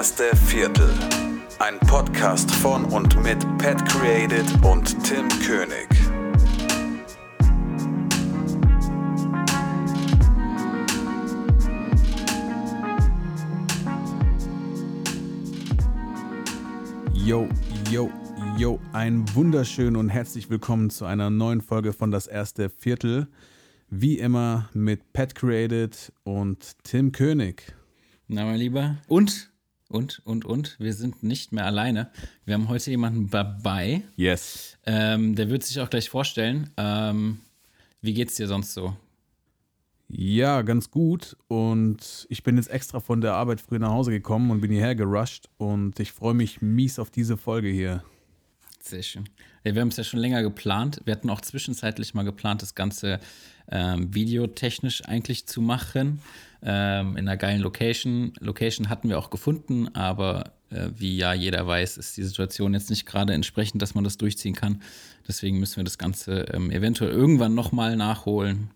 Das erste Viertel. Ein Podcast von und mit Pat Created und Tim König. Yo, yo, yo, ein wunderschön und herzlich willkommen zu einer neuen Folge von Das erste Viertel. Wie immer mit Pat Created und Tim König. Na, mein Lieber. Und, und, und, und, wir sind nicht mehr alleine. Wir haben heute jemanden dabei. Yes. Ähm, der wird sich auch gleich vorstellen. Ähm, wie geht's dir sonst so? Ja, ganz gut. Und ich bin jetzt extra von der Arbeit früh nach Hause gekommen und bin hierher gerusht. Und ich freue mich mies auf diese Folge hier. Sehr schön. Ja, wir haben es ja schon länger geplant. Wir hatten auch zwischenzeitlich mal geplant, das Ganze ähm, videotechnisch eigentlich zu machen. Ähm, in einer geilen Location. Location hatten wir auch gefunden, aber äh, wie ja jeder weiß, ist die Situation jetzt nicht gerade entsprechend, dass man das durchziehen kann. Deswegen müssen wir das Ganze ähm, eventuell irgendwann nochmal nachholen.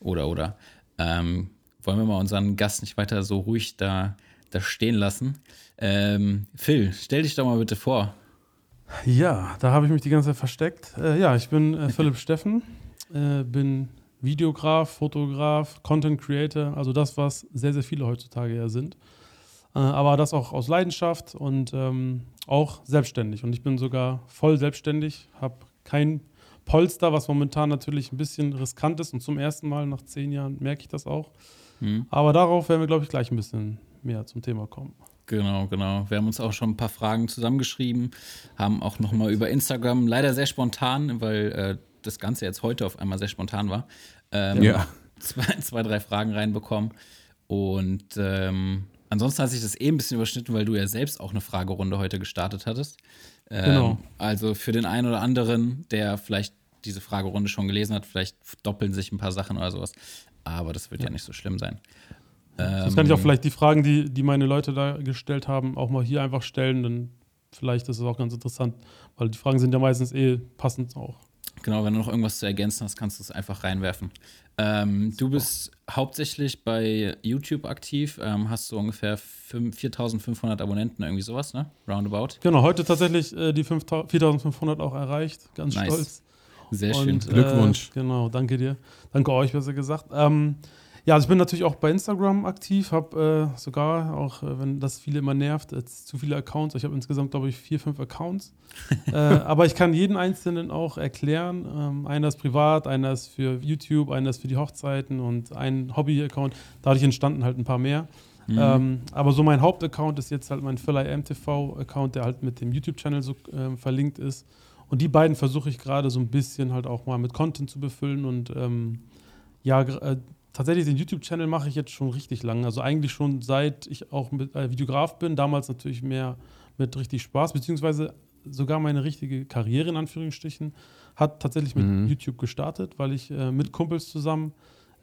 Oder, oder. Ähm, wollen wir mal unseren Gast nicht weiter so ruhig da, da stehen lassen? Ähm, Phil, stell dich doch mal bitte vor. Ja, da habe ich mich die ganze Zeit versteckt. Äh, ja, ich bin äh, Philipp Steffen, äh, bin Videograf, Fotograf, Content Creator, also das, was sehr, sehr viele heutzutage ja sind. Äh, aber das auch aus Leidenschaft und ähm, auch selbstständig. Und ich bin sogar voll selbstständig, habe kein Polster, was momentan natürlich ein bisschen riskant ist. Und zum ersten Mal nach zehn Jahren merke ich das auch. Mhm. Aber darauf werden wir, glaube ich, gleich ein bisschen mehr zum Thema kommen. Genau, genau. Wir haben uns auch schon ein paar Fragen zusammengeschrieben, haben auch noch mal über Instagram, leider sehr spontan, weil äh, das Ganze jetzt heute auf einmal sehr spontan war, ähm, ja. zwei, zwei, drei Fragen reinbekommen. Und ähm, ansonsten hat sich das eh ein bisschen überschnitten, weil du ja selbst auch eine Fragerunde heute gestartet hattest. Ähm, genau. Also für den einen oder anderen, der vielleicht diese Fragerunde schon gelesen hat, vielleicht doppeln sich ein paar Sachen oder sowas. Aber das wird ja, ja nicht so schlimm sein. Das kann ich auch ähm, vielleicht die Fragen, die, die meine Leute da gestellt haben, auch mal hier einfach stellen. Dann vielleicht ist es auch ganz interessant, weil die Fragen sind ja meistens eh passend auch. Genau, wenn du noch irgendwas zu ergänzen hast, kannst du es einfach reinwerfen. Ähm, du bist hauptsächlich bei YouTube aktiv, ähm, hast so ungefähr 4500 Abonnenten, irgendwie sowas, ne? Roundabout. Genau, heute tatsächlich äh, die 4500 auch erreicht, ganz nice. stolz. Sehr schön. Und, Glückwunsch. Äh, genau, danke dir. Danke euch, besser gesagt. Ähm, ja, also ich bin natürlich auch bei Instagram aktiv, habe äh, sogar, auch äh, wenn das viele immer nervt, äh, zu viele Accounts. Ich habe insgesamt, glaube ich, vier, fünf Accounts. Äh, aber ich kann jeden einzelnen auch erklären. Ähm, einer ist privat, einer ist für YouTube, einer ist für die Hochzeiten und ein Hobby-Account. Dadurch entstanden halt ein paar mehr. Mhm. Ähm, aber so mein Hauptaccount ist jetzt halt mein Phil MTV-Account, der halt mit dem YouTube-Channel so ähm, verlinkt ist. Und die beiden versuche ich gerade so ein bisschen halt auch mal mit Content zu befüllen und ähm, ja, äh, tatsächlich den YouTube-Channel mache ich jetzt schon richtig lange. Also eigentlich schon seit ich auch mit, äh, Videograf bin. Damals natürlich mehr mit richtig Spaß, beziehungsweise sogar meine richtige Karriere in Anführungsstrichen hat tatsächlich mit mhm. YouTube gestartet, weil ich äh, mit Kumpels zusammen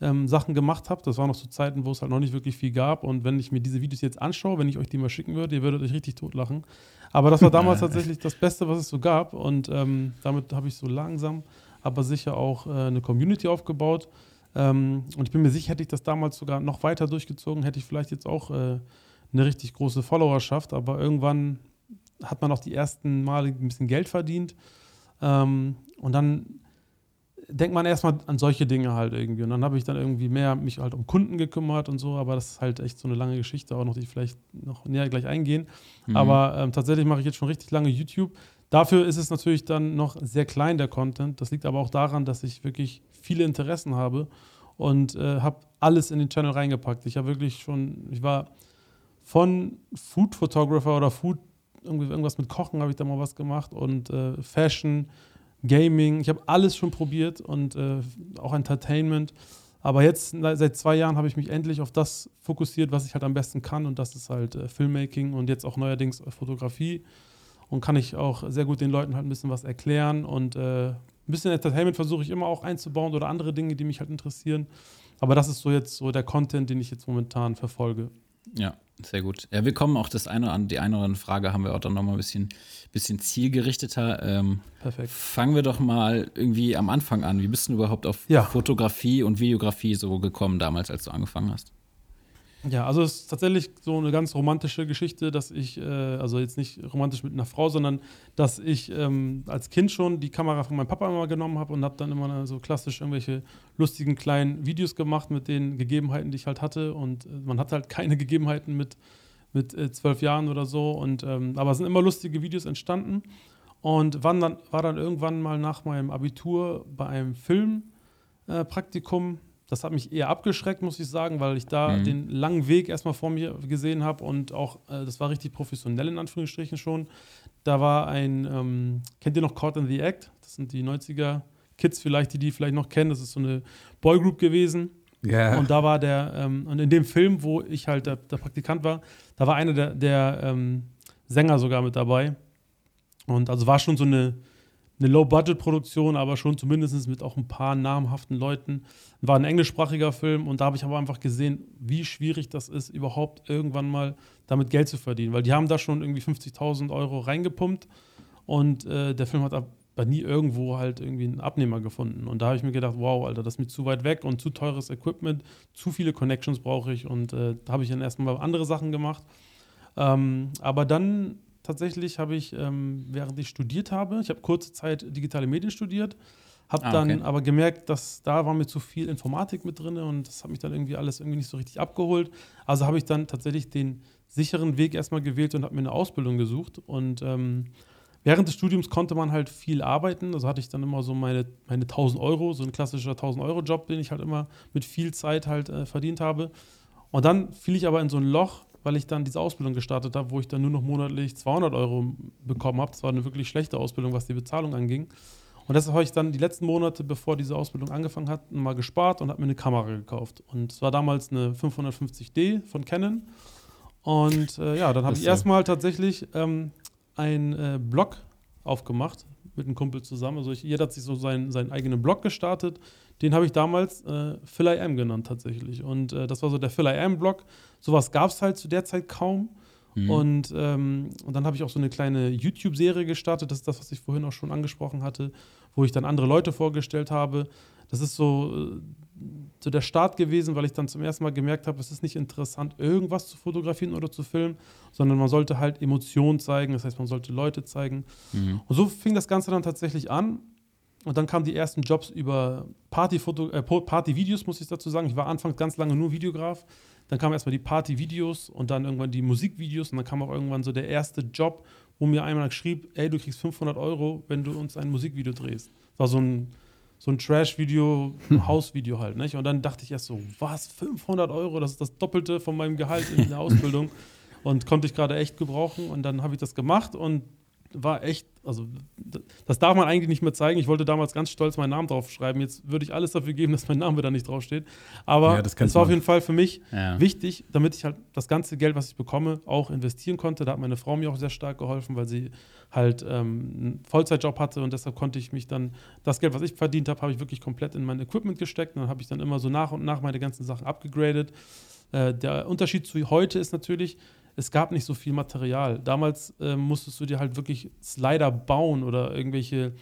ähm, Sachen gemacht habe. Das waren noch so Zeiten, wo es halt noch nicht wirklich viel gab. Und wenn ich mir diese Videos jetzt anschaue, wenn ich euch die mal schicken würde, ihr würdet euch richtig totlachen. Aber das war damals tatsächlich das Beste, was es so gab. Und ähm, damit habe ich so langsam, aber sicher auch äh, eine Community aufgebaut. Ähm, und ich bin mir sicher, hätte ich das damals sogar noch weiter durchgezogen, hätte ich vielleicht jetzt auch äh, eine richtig große Followerschaft. Aber irgendwann hat man auch die ersten Male ein bisschen Geld verdient. Ähm, und dann denkt man erstmal an solche Dinge halt irgendwie. Und dann habe ich dann irgendwie mehr mich halt um Kunden gekümmert und so, aber das ist halt echt so eine lange Geschichte, auch noch, die ich vielleicht noch näher gleich eingehen. Mhm. Aber ähm, tatsächlich mache ich jetzt schon richtig lange YouTube. Dafür ist es natürlich dann noch sehr klein, der Content. Das liegt aber auch daran, dass ich wirklich viele Interessen habe und äh, habe alles in den Channel reingepackt. Ich habe wirklich schon, ich war von Food Photographer oder Food, irgendwas mit Kochen habe ich da mal was gemacht und äh, Fashion, Gaming, ich habe alles schon probiert und äh, auch Entertainment. Aber jetzt, seit zwei Jahren, habe ich mich endlich auf das fokussiert, was ich halt am besten kann und das ist halt äh, Filmmaking und jetzt auch neuerdings Fotografie und kann ich auch sehr gut den Leuten halt ein bisschen was erklären und äh, ein bisschen Entertainment versuche ich immer auch einzubauen oder andere Dinge, die mich halt interessieren. Aber das ist so jetzt so der Content, den ich jetzt momentan verfolge. Ja, sehr gut. Ja, wir kommen auch das eine an, die eine oder andere Frage haben wir auch dann nochmal ein bisschen, bisschen zielgerichteter. Ähm, Perfekt. Fangen wir doch mal irgendwie am Anfang an. Wie bist du überhaupt auf ja. Fotografie und Videografie so gekommen damals, als du angefangen hast? Ja, also es ist tatsächlich so eine ganz romantische Geschichte, dass ich, äh, also jetzt nicht romantisch mit einer Frau, sondern dass ich ähm, als Kind schon die Kamera von meinem Papa immer genommen habe und habe dann immer so klassisch irgendwelche lustigen kleinen Videos gemacht mit den Gegebenheiten, die ich halt hatte. Und äh, man hat halt keine Gegebenheiten mit, mit äh, zwölf Jahren oder so. Und, ähm, aber es sind immer lustige Videos entstanden. Und wann dann, war dann irgendwann mal nach meinem Abitur bei einem Filmpraktikum. Das hat mich eher abgeschreckt, muss ich sagen, weil ich da mhm. den langen Weg erstmal vor mir gesehen habe und auch, äh, das war richtig professionell in Anführungsstrichen schon. Da war ein, ähm, kennt ihr noch Caught in the Act? Das sind die 90er Kids vielleicht, die die vielleicht noch kennen. Das ist so eine Boygroup gewesen. Yeah. Und da war der, ähm, und in dem Film, wo ich halt der, der Praktikant war, da war einer der, der ähm, Sänger sogar mit dabei. Und also war schon so eine, eine Low-Budget-Produktion, aber schon zumindest mit auch ein paar namhaften Leuten. War ein englischsprachiger Film und da habe ich aber einfach gesehen, wie schwierig das ist, überhaupt irgendwann mal damit Geld zu verdienen. Weil die haben da schon irgendwie 50.000 Euro reingepumpt und äh, der Film hat aber nie irgendwo halt irgendwie einen Abnehmer gefunden. Und da habe ich mir gedacht, wow, Alter, das ist mir zu weit weg und zu teures Equipment, zu viele Connections brauche ich und äh, da habe ich dann erstmal andere Sachen gemacht. Ähm, aber dann tatsächlich habe ich, ähm, während ich studiert habe, ich habe kurze Zeit digitale Medien studiert, habe ah, dann okay. aber gemerkt, dass da war mir zu viel Informatik mit drin und das hat mich dann irgendwie alles irgendwie nicht so richtig abgeholt. Also habe ich dann tatsächlich den sicheren Weg erstmal gewählt und habe mir eine Ausbildung gesucht. Und ähm, während des Studiums konnte man halt viel arbeiten. Also hatte ich dann immer so meine, meine 1000 Euro, so ein klassischer 1000 Euro Job, den ich halt immer mit viel Zeit halt äh, verdient habe. Und dann fiel ich aber in so ein Loch, weil ich dann diese Ausbildung gestartet habe, wo ich dann nur noch monatlich 200 Euro bekommen habe. Das war eine wirklich schlechte Ausbildung, was die Bezahlung anging. Und deshalb habe ich dann die letzten Monate, bevor diese Ausbildung angefangen hat, mal gespart und habe mir eine Kamera gekauft. Und es war damals eine 550D von Canon. Und äh, ja, dann habe ich erstmal tatsächlich ähm, einen äh, Blog aufgemacht mit einem Kumpel zusammen. Also ich, jeder hat sich so seinen, seinen eigenen Blog gestartet den habe ich damals äh, Phil I Am genannt tatsächlich. Und äh, das war so der Phil I Am Blog. Sowas gab es halt zu der Zeit kaum. Mhm. Und, ähm, und dann habe ich auch so eine kleine YouTube-Serie gestartet. Das ist das, was ich vorhin auch schon angesprochen hatte, wo ich dann andere Leute vorgestellt habe. Das ist so, äh, so der Start gewesen, weil ich dann zum ersten Mal gemerkt habe, es ist nicht interessant, irgendwas zu fotografieren oder zu filmen, sondern man sollte halt Emotionen zeigen. Das heißt, man sollte Leute zeigen. Mhm. Und so fing das Ganze dann tatsächlich an. Und dann kamen die ersten Jobs über Partyfoto, äh, Partyvideos, muss ich dazu sagen. Ich war anfangs ganz lange nur Videograf. Dann kamen erstmal die Partyvideos und dann irgendwann die Musikvideos. Und dann kam auch irgendwann so der erste Job, wo mir einmal schrieb: Ey, du kriegst 500 Euro, wenn du uns ein Musikvideo drehst. Das war so ein, so ein Trash-Video, ein Hausvideo halt. Nicht? Und dann dachte ich erst so: Was, 500 Euro? Das ist das Doppelte von meinem Gehalt in der Ausbildung. und konnte ich gerade echt gebrauchen. Und dann habe ich das gemacht und war echt, also das darf man eigentlich nicht mehr zeigen. Ich wollte damals ganz stolz meinen Namen draufschreiben. Jetzt würde ich alles dafür geben, dass mein Name da nicht draufsteht. Aber es ja, war auf jeden Fall für mich ja. wichtig, damit ich halt das ganze Geld, was ich bekomme, auch investieren konnte. Da hat meine Frau mir auch sehr stark geholfen, weil sie halt ähm, einen Vollzeitjob hatte und deshalb konnte ich mich dann, das Geld, was ich verdient habe, habe ich wirklich komplett in mein Equipment gesteckt und dann habe ich dann immer so nach und nach meine ganzen Sachen abgegradet. Äh, der Unterschied zu heute ist natürlich, es gab nicht so viel Material. Damals äh, musstest du dir halt wirklich Slider bauen oder irgendwelche.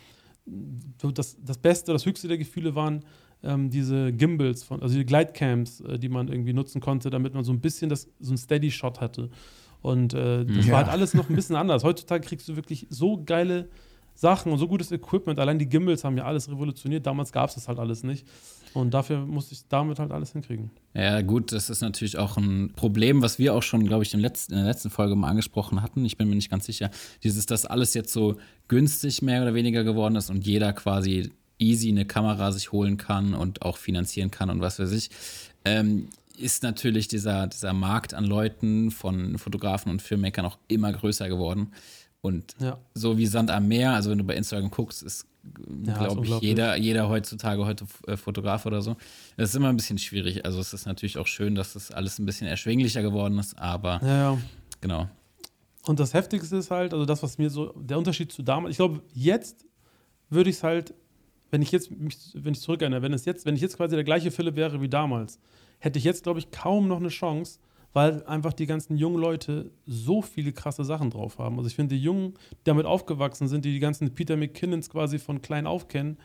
Das, das Beste, das Höchste der Gefühle waren ähm, diese Gimbals, von, also die Glidecams, äh, die man irgendwie nutzen konnte, damit man so ein bisschen das, so ein Steady-Shot hatte. Und äh, das ja. war halt alles noch ein bisschen anders. Heutzutage kriegst du wirklich so geile Sachen und so gutes Equipment. Allein die Gimbals haben ja alles revolutioniert. Damals gab es das halt alles nicht. Und dafür musste ich damit halt alles hinkriegen. Ja, gut, das ist natürlich auch ein Problem, was wir auch schon, glaube ich, in der letzten Folge mal angesprochen hatten. Ich bin mir nicht ganz sicher. Dieses, dass alles jetzt so günstig mehr oder weniger geworden ist und jeder quasi easy eine Kamera sich holen kann und auch finanzieren kann und was weiß ich. Ähm, ist natürlich dieser, dieser Markt an Leuten von Fotografen und Filmmakern auch immer größer geworden. Und ja. so wie Sand am Meer, also wenn du bei Instagram guckst, ist, ja, glaube ich, jeder, jeder heutzutage heute äh, Fotograf oder so. Das ist immer ein bisschen schwierig. Also es ist natürlich auch schön, dass das alles ein bisschen erschwinglicher geworden ist, aber ja, ja. genau. Und das Heftigste ist halt, also das, was mir so, der Unterschied zu damals, ich glaube, jetzt würde ich es halt, wenn ich jetzt mich, wenn ich zurückerinnere, wenn es jetzt, wenn ich jetzt quasi der gleiche Philipp wäre wie damals, hätte ich jetzt, glaube ich, kaum noch eine Chance, weil einfach die ganzen jungen Leute so viele krasse Sachen drauf haben. Also ich finde, die Jungen, die damit aufgewachsen sind, die die ganzen Peter McKinnons quasi von klein auf kennen,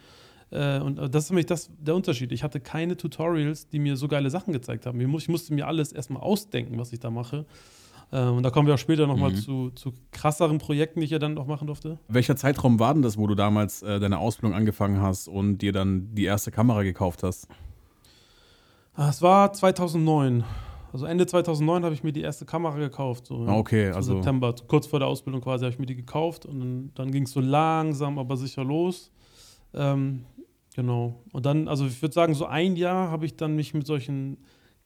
Äh, und das ist nämlich das, der Unterschied. Ich hatte keine Tutorials, die mir so geile Sachen gezeigt haben. Ich musste mir alles erstmal ausdenken, was ich da mache. Äh, und da kommen wir auch später nochmal mhm. zu, zu krasseren Projekten, die ich ja dann noch machen durfte. Welcher Zeitraum war denn das, wo du damals äh, deine Ausbildung angefangen hast und dir dann die erste Kamera gekauft hast? Ah, es war 2009. Also Ende 2009 habe ich mir die erste Kamera gekauft. So ah, okay, also. September, kurz vor der Ausbildung quasi, habe ich mir die gekauft und dann, dann ging es so langsam, aber sicher los. Ähm, genau. Und dann, also ich würde sagen, so ein Jahr habe ich dann mich mit solchen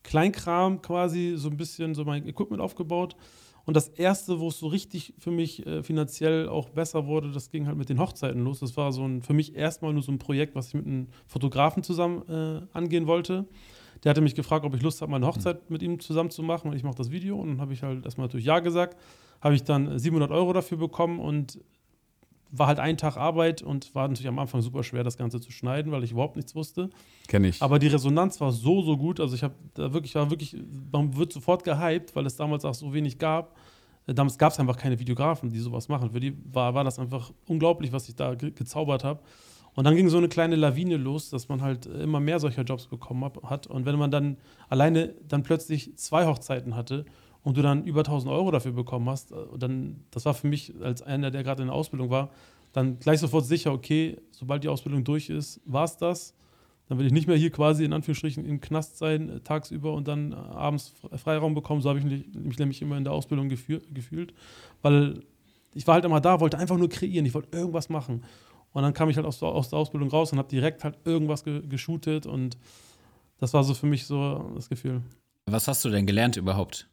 Kleinkram quasi so ein bisschen so mein Equipment aufgebaut. Und das erste, wo es so richtig für mich äh, finanziell auch besser wurde, das ging halt mit den Hochzeiten los. Das war so ein, für mich erstmal nur so ein Projekt, was ich mit einem Fotografen zusammen äh, angehen wollte. Der hatte mich gefragt, ob ich Lust habe, meine Hochzeit mit ihm zusammen zu machen. Und ich mache das Video. Und dann habe ich halt erstmal natürlich Ja gesagt. Habe ich dann 700 Euro dafür bekommen und war halt ein Tag Arbeit und war natürlich am Anfang super schwer, das Ganze zu schneiden, weil ich überhaupt nichts wusste. Kenne ich. Aber die Resonanz war so, so gut. Also ich habe da wirklich, war wirklich, man wird sofort gehypt, weil es damals auch so wenig gab. Damals gab es einfach keine Videografen, die sowas machen. Für die war, war das einfach unglaublich, was ich da ge gezaubert habe. Und dann ging so eine kleine Lawine los, dass man halt immer mehr solcher Jobs bekommen hat. Und wenn man dann alleine dann plötzlich zwei Hochzeiten hatte und du dann über 1000 Euro dafür bekommen hast, äh, dann, das war für mich als einer, der gerade in der Ausbildung war, dann gleich sofort sicher, okay, sobald die Ausbildung durch ist, war es das. Dann will ich nicht mehr hier quasi in Anführungsstrichen im Knast sein, äh, tagsüber und dann äh, abends Freiraum bekommen. So habe ich mich, mich, nämlich immer in der Ausbildung gefühlt, weil ich war halt immer da, wollte einfach nur kreieren, ich wollte irgendwas machen. Und dann kam ich halt aus, aus der Ausbildung raus und habe direkt halt irgendwas ge geshootet und das war so für mich so das Gefühl. Was hast du denn gelernt überhaupt?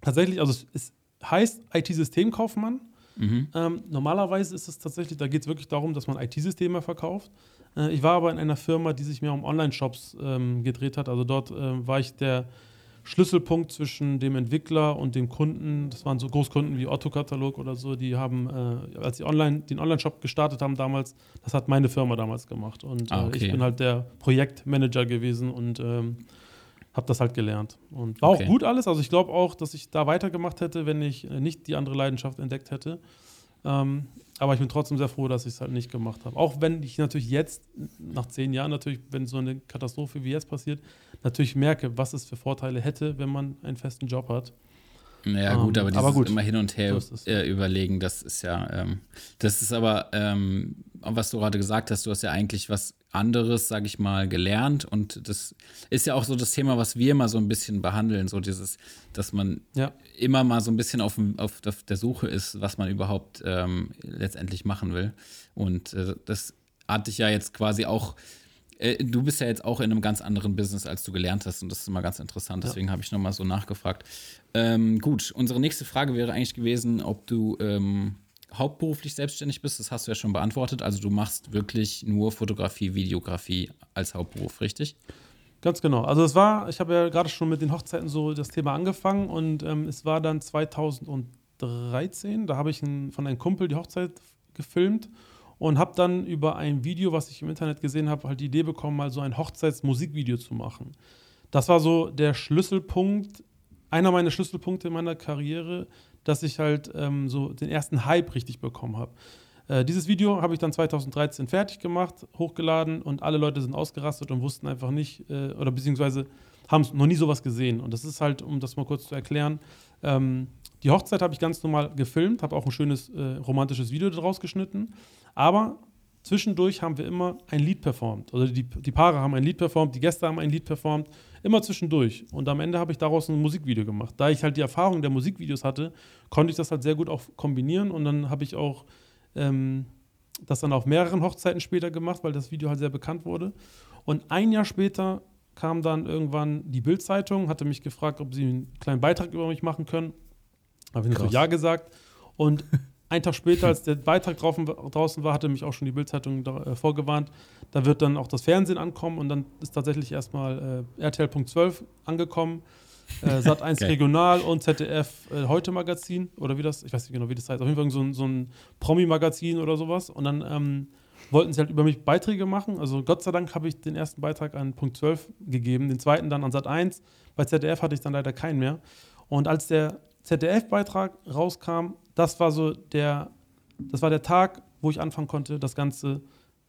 tatsächlich, also es heißt IT-Systemkaufmann. Mhm. Ähm, normalerweise ist es tatsächlich, da geht es wirklich darum, dass man IT-Systeme verkauft. Äh, ich war aber in einer Firma, die sich mehr um Online-Shops ähm, gedreht hat. Also dort äh, war ich der Schlüsselpunkt zwischen dem Entwickler und dem Kunden. Das waren so Großkunden wie Otto-Katalog oder so, die haben, äh, als sie online, den Online-Shop gestartet haben damals, das hat meine Firma damals gemacht. Und ah, äh, okay. ich bin halt der Projektmanager gewesen und ähm, habe das halt gelernt. Und war okay. auch gut alles. Also ich glaube auch, dass ich da weitergemacht hätte, wenn ich äh, nicht die andere Leidenschaft entdeckt hätte. Ähm, aber ich bin trotzdem sehr froh, dass ich es halt nicht gemacht habe. Auch wenn ich natürlich jetzt, nach zehn Jahren, natürlich, wenn so eine Katastrophe wie jetzt passiert, natürlich merke, was es für Vorteile hätte, wenn man einen festen Job hat. Ja, gut, aber dieses aber gut. immer hin und her so äh, überlegen, das ist ja, ähm, das ist aber, ähm, was du gerade gesagt hast, du hast ja eigentlich was anderes, sage ich mal, gelernt. Und das ist ja auch so das Thema, was wir immer so ein bisschen behandeln, so dieses, dass man ja. immer mal so ein bisschen auf, auf, der Suche ist, was man überhaupt ähm, letztendlich machen will. Und äh, das hatte ich ja jetzt quasi auch. Äh, du bist ja jetzt auch in einem ganz anderen Business, als du gelernt hast, und das ist immer ganz interessant. Deswegen ja. habe ich nochmal so nachgefragt. Ähm, gut, unsere nächste Frage wäre eigentlich gewesen, ob du ähm, hauptberuflich selbstständig bist, das hast du ja schon beantwortet. Also du machst wirklich nur Fotografie, Videografie als Hauptberuf, richtig? Ganz genau. Also es war, ich habe ja gerade schon mit den Hochzeiten so das Thema angefangen und ähm, es war dann 2013, da habe ich ein, von einem Kumpel die Hochzeit gefilmt und habe dann über ein Video, was ich im Internet gesehen habe, halt die Idee bekommen, mal so ein Hochzeitsmusikvideo zu machen. Das war so der Schlüsselpunkt, einer meiner Schlüsselpunkte in meiner Karriere, dass ich halt ähm, so den ersten Hype richtig bekommen habe. Äh, dieses Video habe ich dann 2013 fertig gemacht, hochgeladen und alle Leute sind ausgerastet und wussten einfach nicht, äh, oder beziehungsweise haben noch nie sowas gesehen. Und das ist halt, um das mal kurz zu erklären, ähm, die Hochzeit habe ich ganz normal gefilmt, habe auch ein schönes äh, romantisches Video daraus geschnitten, aber zwischendurch haben wir immer ein Lied performt. Also die, die Paare haben ein Lied performt, die Gäste haben ein Lied performt Immer zwischendurch. Und am Ende habe ich daraus ein Musikvideo gemacht. Da ich halt die Erfahrung der Musikvideos hatte, konnte ich das halt sehr gut auch kombinieren. Und dann habe ich auch ähm, das dann auf mehreren Hochzeiten später gemacht, weil das Video halt sehr bekannt wurde. Und ein Jahr später kam dann irgendwann die Bildzeitung, hatte mich gefragt, ob sie einen kleinen Beitrag über mich machen können. Habe ich natürlich Ja gesagt. Und Ein Tag später, als der Beitrag draußen war, hatte mich auch schon die Bildzeitung äh, vorgewarnt. Da wird dann auch das Fernsehen ankommen und dann ist tatsächlich erstmal äh, RTL.12 angekommen. Äh, Sat 1 okay. Regional und ZDF äh, Heute Magazin oder wie das, ich weiß nicht genau, wie das heißt. Auf jeden Fall so ein, so ein Promi-Magazin oder sowas. Und dann ähm, wollten sie halt über mich Beiträge machen. Also Gott sei Dank habe ich den ersten Beitrag an Punkt 12 gegeben, den zweiten dann an Sat 1. Bei ZDF hatte ich dann leider keinen mehr. Und als der ZDF-Beitrag rauskam, das war so der, das war der Tag, wo ich anfangen konnte, das Ganze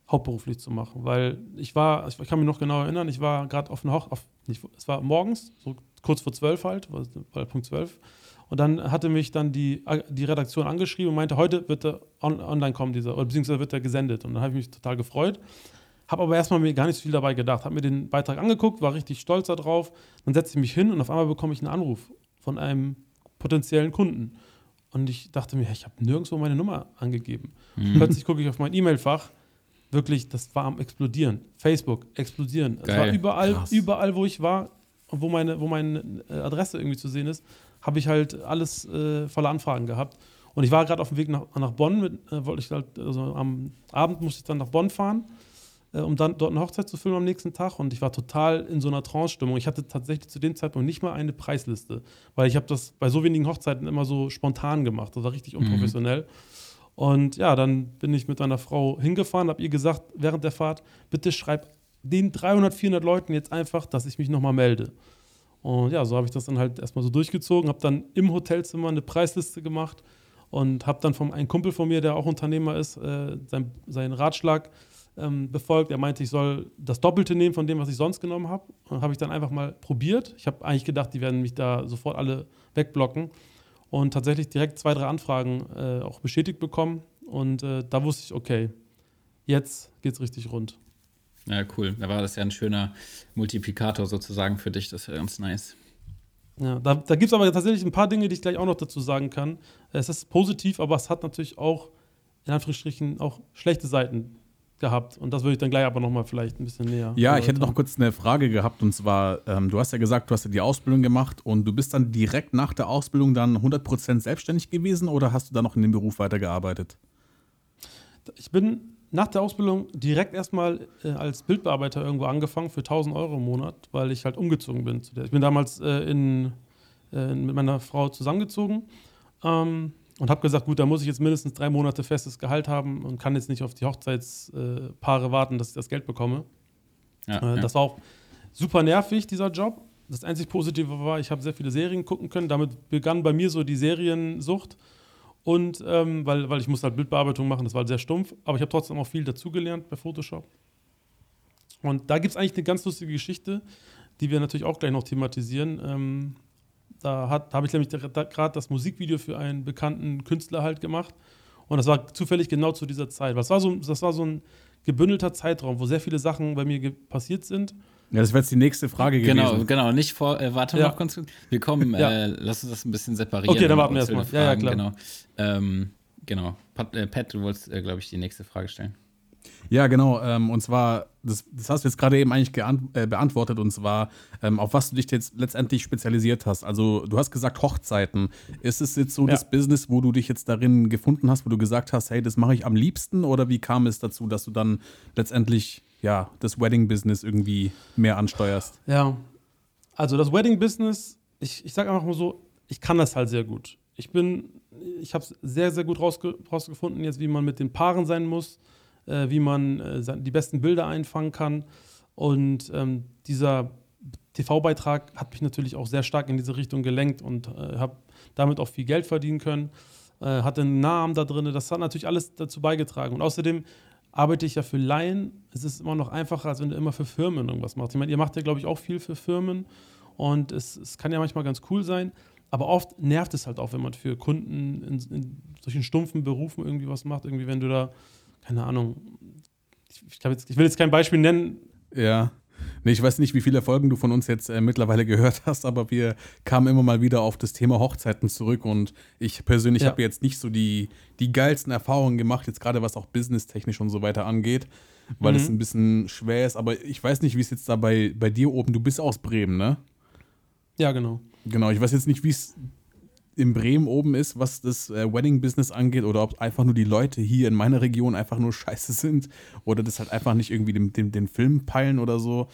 hauptberuflich zu machen. Weil ich war, ich kann mich noch genau erinnern, ich war gerade auf einer Hoch, auf, nicht, es war morgens, so kurz vor zwölf halt, war Punkt zwölf. Und dann hatte mich dann die, die Redaktion angeschrieben und meinte, heute wird er on, online kommen, dieser, oder beziehungsweise wird er gesendet. Und dann habe ich mich total gefreut. Habe aber erstmal mir gar nicht so viel dabei gedacht. Habe mir den Beitrag angeguckt, war richtig stolz darauf. Dann setze ich mich hin und auf einmal bekomme ich einen Anruf von einem potenziellen Kunden. Und ich dachte mir, ich habe nirgendwo meine Nummer angegeben. Mhm. Plötzlich gucke ich auf mein E-Mail-Fach. Wirklich, das war am Explodieren. Facebook, explodieren. Es war überall, überall, wo ich war und wo meine, wo meine äh, Adresse irgendwie zu sehen ist, habe ich halt alles äh, voller Anfragen gehabt. Und ich war gerade auf dem Weg nach, nach Bonn, mit, äh, wollte ich halt, also am Abend musste ich dann nach Bonn fahren, um dann dort eine Hochzeit zu filmen am nächsten Tag. Und ich war total in so einer Trance-Stimmung. Ich hatte tatsächlich zu dem Zeitpunkt nicht mal eine Preisliste, weil ich habe das bei so wenigen Hochzeiten immer so spontan gemacht. Das war richtig mhm. unprofessionell. Mhm. Und ja, dann bin ich mit meiner Frau hingefahren, habe ihr gesagt während der Fahrt, bitte schreib den 300, 400 Leuten jetzt einfach, dass ich mich nochmal melde. Und ja, so habe ich das dann halt erstmal so durchgezogen, habe dann im Hotelzimmer eine Preisliste gemacht und habe dann von einem Kumpel von mir, der auch Unternehmer ist, äh, sein, seinen Ratschlag ähm, befolgt. Er meinte, ich soll das Doppelte nehmen von dem, was ich sonst genommen habe. Und habe ich dann einfach mal probiert. Ich habe eigentlich gedacht, die werden mich da sofort alle wegblocken. Und tatsächlich direkt zwei, drei Anfragen äh, auch bestätigt bekommen. Und äh, da wusste ich, okay, jetzt geht es richtig rund. Ja, cool. Da war das ja ein schöner Multiplikator sozusagen für dich. Das ist ja ganz nice. Ja, da, da gibt es aber tatsächlich ein paar Dinge, die ich gleich auch noch dazu sagen kann. Es ist positiv, aber es hat natürlich auch, in Anführungsstrichen, auch schlechte Seiten gehabt. Und das würde ich dann gleich aber nochmal vielleicht ein bisschen näher. Ja, ich hätte noch kurz eine Frage gehabt. Und zwar, ähm, du hast ja gesagt, du hast ja die Ausbildung gemacht und du bist dann direkt nach der Ausbildung dann 100% selbstständig gewesen oder hast du dann noch in dem Beruf weitergearbeitet? Ich bin nach der Ausbildung direkt erstmal äh, als Bildbearbeiter irgendwo angefangen für 1000 Euro im Monat, weil ich halt umgezogen bin. Ich bin damals äh, in, äh, mit meiner Frau zusammengezogen ähm, und habe gesagt, gut, da muss ich jetzt mindestens drei Monate festes Gehalt haben und kann jetzt nicht auf die Hochzeitspaare warten, dass ich das Geld bekomme. Ja, äh, ja. Das war auch super nervig, dieser Job. Das einzig Positive war, ich habe sehr viele Serien gucken können. Damit begann bei mir so die Seriensucht. Und ähm, weil, weil ich musste halt Bildbearbeitung machen, das war halt sehr stumpf, aber ich habe trotzdem auch viel dazugelernt bei Photoshop. Und da gibt es eigentlich eine ganz lustige Geschichte, die wir natürlich auch gleich noch thematisieren. Ähm, da, habe ich nämlich gerade das Musikvideo für einen bekannten Künstler halt gemacht. Und das war zufällig genau zu dieser Zeit. Das war so, das war so ein gebündelter Zeitraum, wo sehr viele Sachen bei mir passiert sind. Ja, das wäre jetzt die nächste Frage genau, gewesen. Genau, genau. Nicht vor, äh, warte ja. noch kurz. Wir kommen, ja. äh, lass uns das ein bisschen separieren. Okay, dann warten wir erstmal. Ja, ja, klar. Genau. Ähm, genau. Pat, äh, Pat, du wolltest, äh, glaube ich, die nächste Frage stellen. Ja, genau. Ähm, und zwar, das, das, hast du jetzt gerade eben eigentlich äh, beantwortet, und zwar, ähm, auf was du dich jetzt letztendlich spezialisiert hast. Also, du hast gesagt Hochzeiten. Ist es jetzt so ja. das Business, wo du dich jetzt darin gefunden hast, wo du gesagt hast, hey, das mache ich am liebsten? Oder wie kam es dazu, dass du dann letztendlich ja, das Wedding-Business irgendwie mehr ansteuerst. Ja, also das Wedding-Business, ich, ich sage einfach mal so, ich kann das halt sehr gut. Ich bin, ich habe es sehr, sehr gut rausge rausgefunden, jetzt wie man mit den Paaren sein muss, äh, wie man äh, die besten Bilder einfangen kann. Und ähm, dieser TV-Beitrag hat mich natürlich auch sehr stark in diese Richtung gelenkt und äh, habe damit auch viel Geld verdienen können. Äh, hatte einen Namen da drin, das hat natürlich alles dazu beigetragen. Und außerdem arbeite ich ja für Laien. Es ist immer noch einfacher, als wenn du immer für Firmen irgendwas machst. Ich meine, ihr macht ja, glaube ich, auch viel für Firmen und es, es, kann ja manchmal ganz cool sein, aber oft nervt es halt auch, wenn man für Kunden in, in solchen stumpfen Berufen irgendwie was macht. Irgendwie, wenn du da, keine Ahnung, ich, ich, jetzt, ich will jetzt kein Beispiel nennen. Ja. Nee, ich weiß nicht, wie viele Folgen du von uns jetzt äh, mittlerweile gehört hast, aber wir kamen immer mal wieder auf das Thema Hochzeiten zurück und ich persönlich ja. habe jetzt nicht so die, die geilsten Erfahrungen gemacht, jetzt gerade was auch businesstechnisch und so weiter angeht, weil es mhm. ein bisschen schwer ist. Aber ich weiß nicht, wie es jetzt da bei, bei dir oben, du bist aus Bremen, ne? Ja, genau. Genau, ich weiß jetzt nicht, wie es in Bremen oben ist, was das äh, Wedding-Business angeht, oder ob einfach nur die Leute hier in meiner Region einfach nur scheiße sind oder das halt einfach nicht irgendwie den, den, den Film peilen oder so.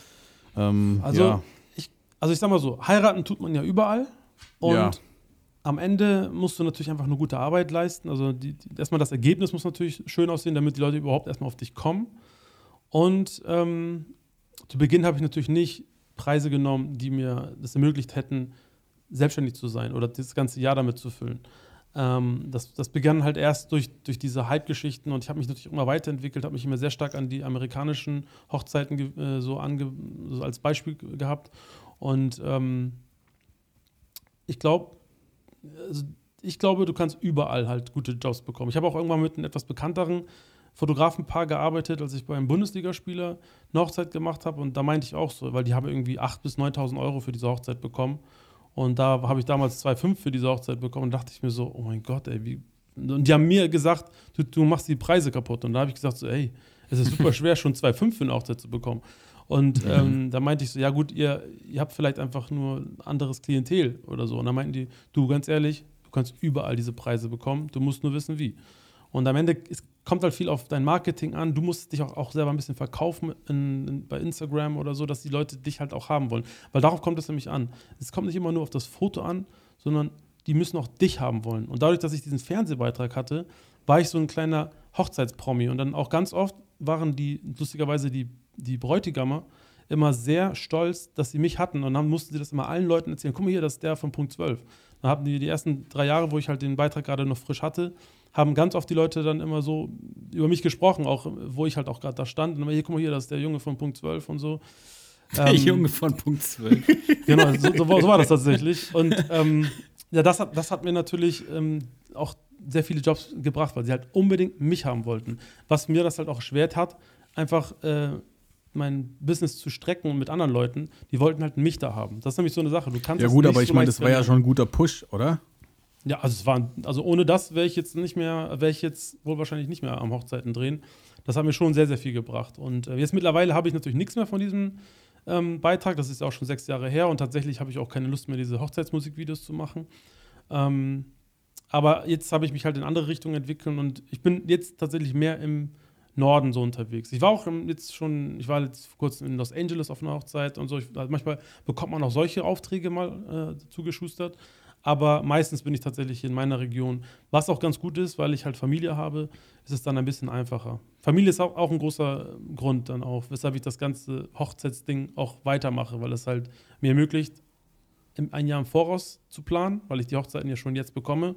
Ähm, also, ja. ich, also ich sag mal so, heiraten tut man ja überall und ja. am Ende musst du natürlich einfach eine gute Arbeit leisten. Also die, die, erstmal das Ergebnis muss natürlich schön aussehen, damit die Leute überhaupt erstmal auf dich kommen. Und ähm, zu Beginn habe ich natürlich nicht Preise genommen, die mir das ermöglicht hätten, selbstständig zu sein oder das ganze Jahr damit zu füllen. Ähm, das, das begann halt erst durch, durch diese Hype-Geschichten und ich habe mich natürlich immer weiterentwickelt, habe mich immer sehr stark an die amerikanischen Hochzeiten äh, so, ange, so als Beispiel gehabt. Und ähm, ich glaube, also ich glaube, du kannst überall halt gute Jobs bekommen. Ich habe auch irgendwann mit einem etwas bekannteren Fotografenpaar gearbeitet, als ich beim Bundesligaspieler eine Hochzeit gemacht habe. Und da meinte ich auch so, weil die haben irgendwie 8.000 bis 9.000 Euro für diese Hochzeit bekommen. Und da habe ich damals 2,5 für diese Hochzeit bekommen und dachte ich mir so, oh mein Gott, ey, wie. Und die haben mir gesagt, du, du machst die Preise kaputt. Und da habe ich gesagt, so, ey, es ist super schwer, schon 2,5 für eine Hochzeit zu bekommen. Und ähm, da meinte ich so, ja gut, ihr, ihr habt vielleicht einfach nur anderes Klientel oder so. Und da meinten die, du, ganz ehrlich, du kannst überall diese Preise bekommen, du musst nur wissen, wie. Und am Ende es kommt halt viel auf dein Marketing an. Du musst dich auch, auch selber ein bisschen verkaufen in, in, bei Instagram oder so, dass die Leute dich halt auch haben wollen. Weil darauf kommt es nämlich an. Es kommt nicht immer nur auf das Foto an, sondern die müssen auch dich haben wollen. Und dadurch, dass ich diesen Fernsehbeitrag hatte, war ich so ein kleiner Hochzeitspromi. Und dann auch ganz oft waren die, lustigerweise die, die Bräutigamer, immer sehr stolz, dass sie mich hatten. Und dann mussten sie das immer allen Leuten erzählen. Guck mal hier, das ist der von Punkt 12. Dann haben die die ersten drei Jahre, wo ich halt den Beitrag gerade noch frisch hatte, haben ganz oft die Leute dann immer so über mich gesprochen, auch wo ich halt auch gerade da stand. Und immer, hier, guck mal hier, das ist der Junge von Punkt 12 und so. Der ähm, Junge von Punkt 12. genau, so, so, so, war das tatsächlich. Und ähm, ja, das hat, das hat mir natürlich ähm, auch sehr viele Jobs gebracht, weil sie halt unbedingt mich haben wollten. Was mir das halt auch schwert hat, einfach äh, mein Business zu strecken mit anderen Leuten, die wollten halt mich da haben. Das ist nämlich so eine Sache. Du kannst ja gut, aber ich meine, das war ja schon ein guter Push, oder? Ja, also es war, also ohne das wäre ich jetzt nicht mehr, wäre ich jetzt wohl wahrscheinlich nicht mehr am Hochzeiten drehen. Das hat mir schon sehr, sehr viel gebracht. Und äh, jetzt mittlerweile habe ich natürlich nichts mehr von diesem ähm, Beitrag. Das ist auch schon sechs Jahre her und tatsächlich habe ich auch keine Lust mehr, diese Hochzeitsmusikvideos zu machen. Ähm, aber jetzt habe ich mich halt in andere Richtungen entwickelt und ich bin jetzt tatsächlich mehr im Norden so unterwegs. Ich war auch jetzt schon, ich war jetzt vor kurzem in Los Angeles auf einer Hochzeit und so. Ich, also manchmal bekommt man auch solche Aufträge mal äh, zugeschustert aber meistens bin ich tatsächlich in meiner Region. Was auch ganz gut ist, weil ich halt Familie habe, ist es dann ein bisschen einfacher. Familie ist auch, auch ein großer Grund dann auch, weshalb ich das ganze Hochzeitsding auch weitermache, weil es halt mir ermöglicht, ein Jahr im Voraus zu planen, weil ich die Hochzeiten ja schon jetzt bekomme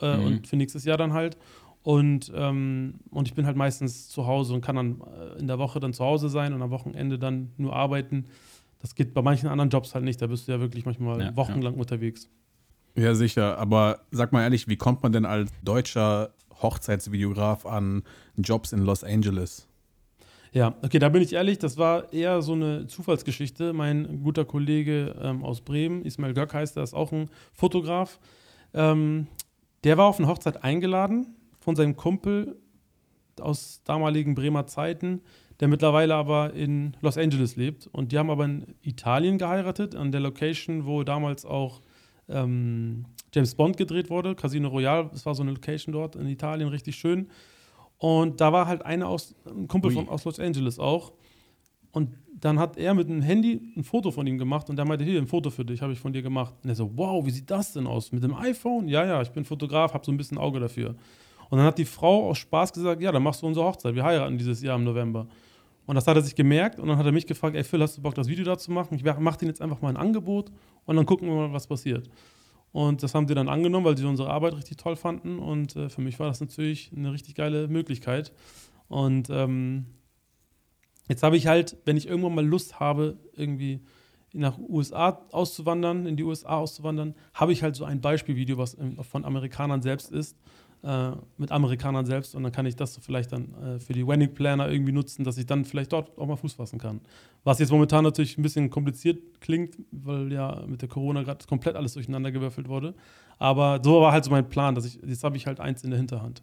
äh, mhm. und für nächstes Jahr dann halt. Und, ähm, und ich bin halt meistens zu Hause und kann dann äh, in der Woche dann zu Hause sein und am Wochenende dann nur arbeiten. Das geht bei manchen anderen Jobs halt nicht. Da bist du ja wirklich manchmal ja, wochenlang ja. unterwegs. Ja, sicher. Aber sag mal ehrlich, wie kommt man denn als deutscher Hochzeitsvideograf an Jobs in Los Angeles? Ja, okay, da bin ich ehrlich, das war eher so eine Zufallsgeschichte. Mein guter Kollege ähm, aus Bremen, Ismail Göck heißt er, ist auch ein Fotograf. Ähm, der war auf eine Hochzeit eingeladen von seinem Kumpel aus damaligen Bremer Zeiten, der mittlerweile aber in Los Angeles lebt. Und die haben aber in Italien geheiratet, an der Location, wo damals auch ähm, James Bond gedreht wurde. Casino Royale, das war so eine Location dort in Italien, richtig schön. Und da war halt einer aus, ein Kumpel von, aus Los Angeles auch. Und dann hat er mit einem Handy ein Foto von ihm gemacht und der meinte, hier, ein Foto für dich habe ich von dir gemacht. Und er so, wow, wie sieht das denn aus? Mit dem iPhone? Ja, ja, ich bin Fotograf, habe so ein bisschen Auge dafür. Und dann hat die Frau aus Spaß gesagt, ja, dann machst du unsere Hochzeit. Wir heiraten dieses Jahr im November. Und das hat er sich gemerkt und dann hat er mich gefragt, ey Phil, hast du Bock, das Video da zu machen? Ich mache denen jetzt einfach mal ein Angebot und dann gucken wir mal, was passiert. Und das haben die dann angenommen, weil sie unsere Arbeit richtig toll fanden. Und äh, für mich war das natürlich eine richtig geile Möglichkeit. Und ähm, jetzt habe ich halt, wenn ich irgendwann mal Lust habe, irgendwie nach USA auszuwandern, in die USA auszuwandern, habe ich halt so ein Beispielvideo, was von Amerikanern selbst ist äh, mit Amerikanern selbst und dann kann ich das vielleicht dann äh, für die Wedding Planner irgendwie nutzen, dass ich dann vielleicht dort auch mal Fuß fassen kann. Was jetzt momentan natürlich ein bisschen kompliziert klingt, weil ja mit der Corona gerade komplett alles durcheinander gewürfelt wurde. Aber so war halt so mein Plan, dass ich, jetzt habe ich halt eins in der Hinterhand.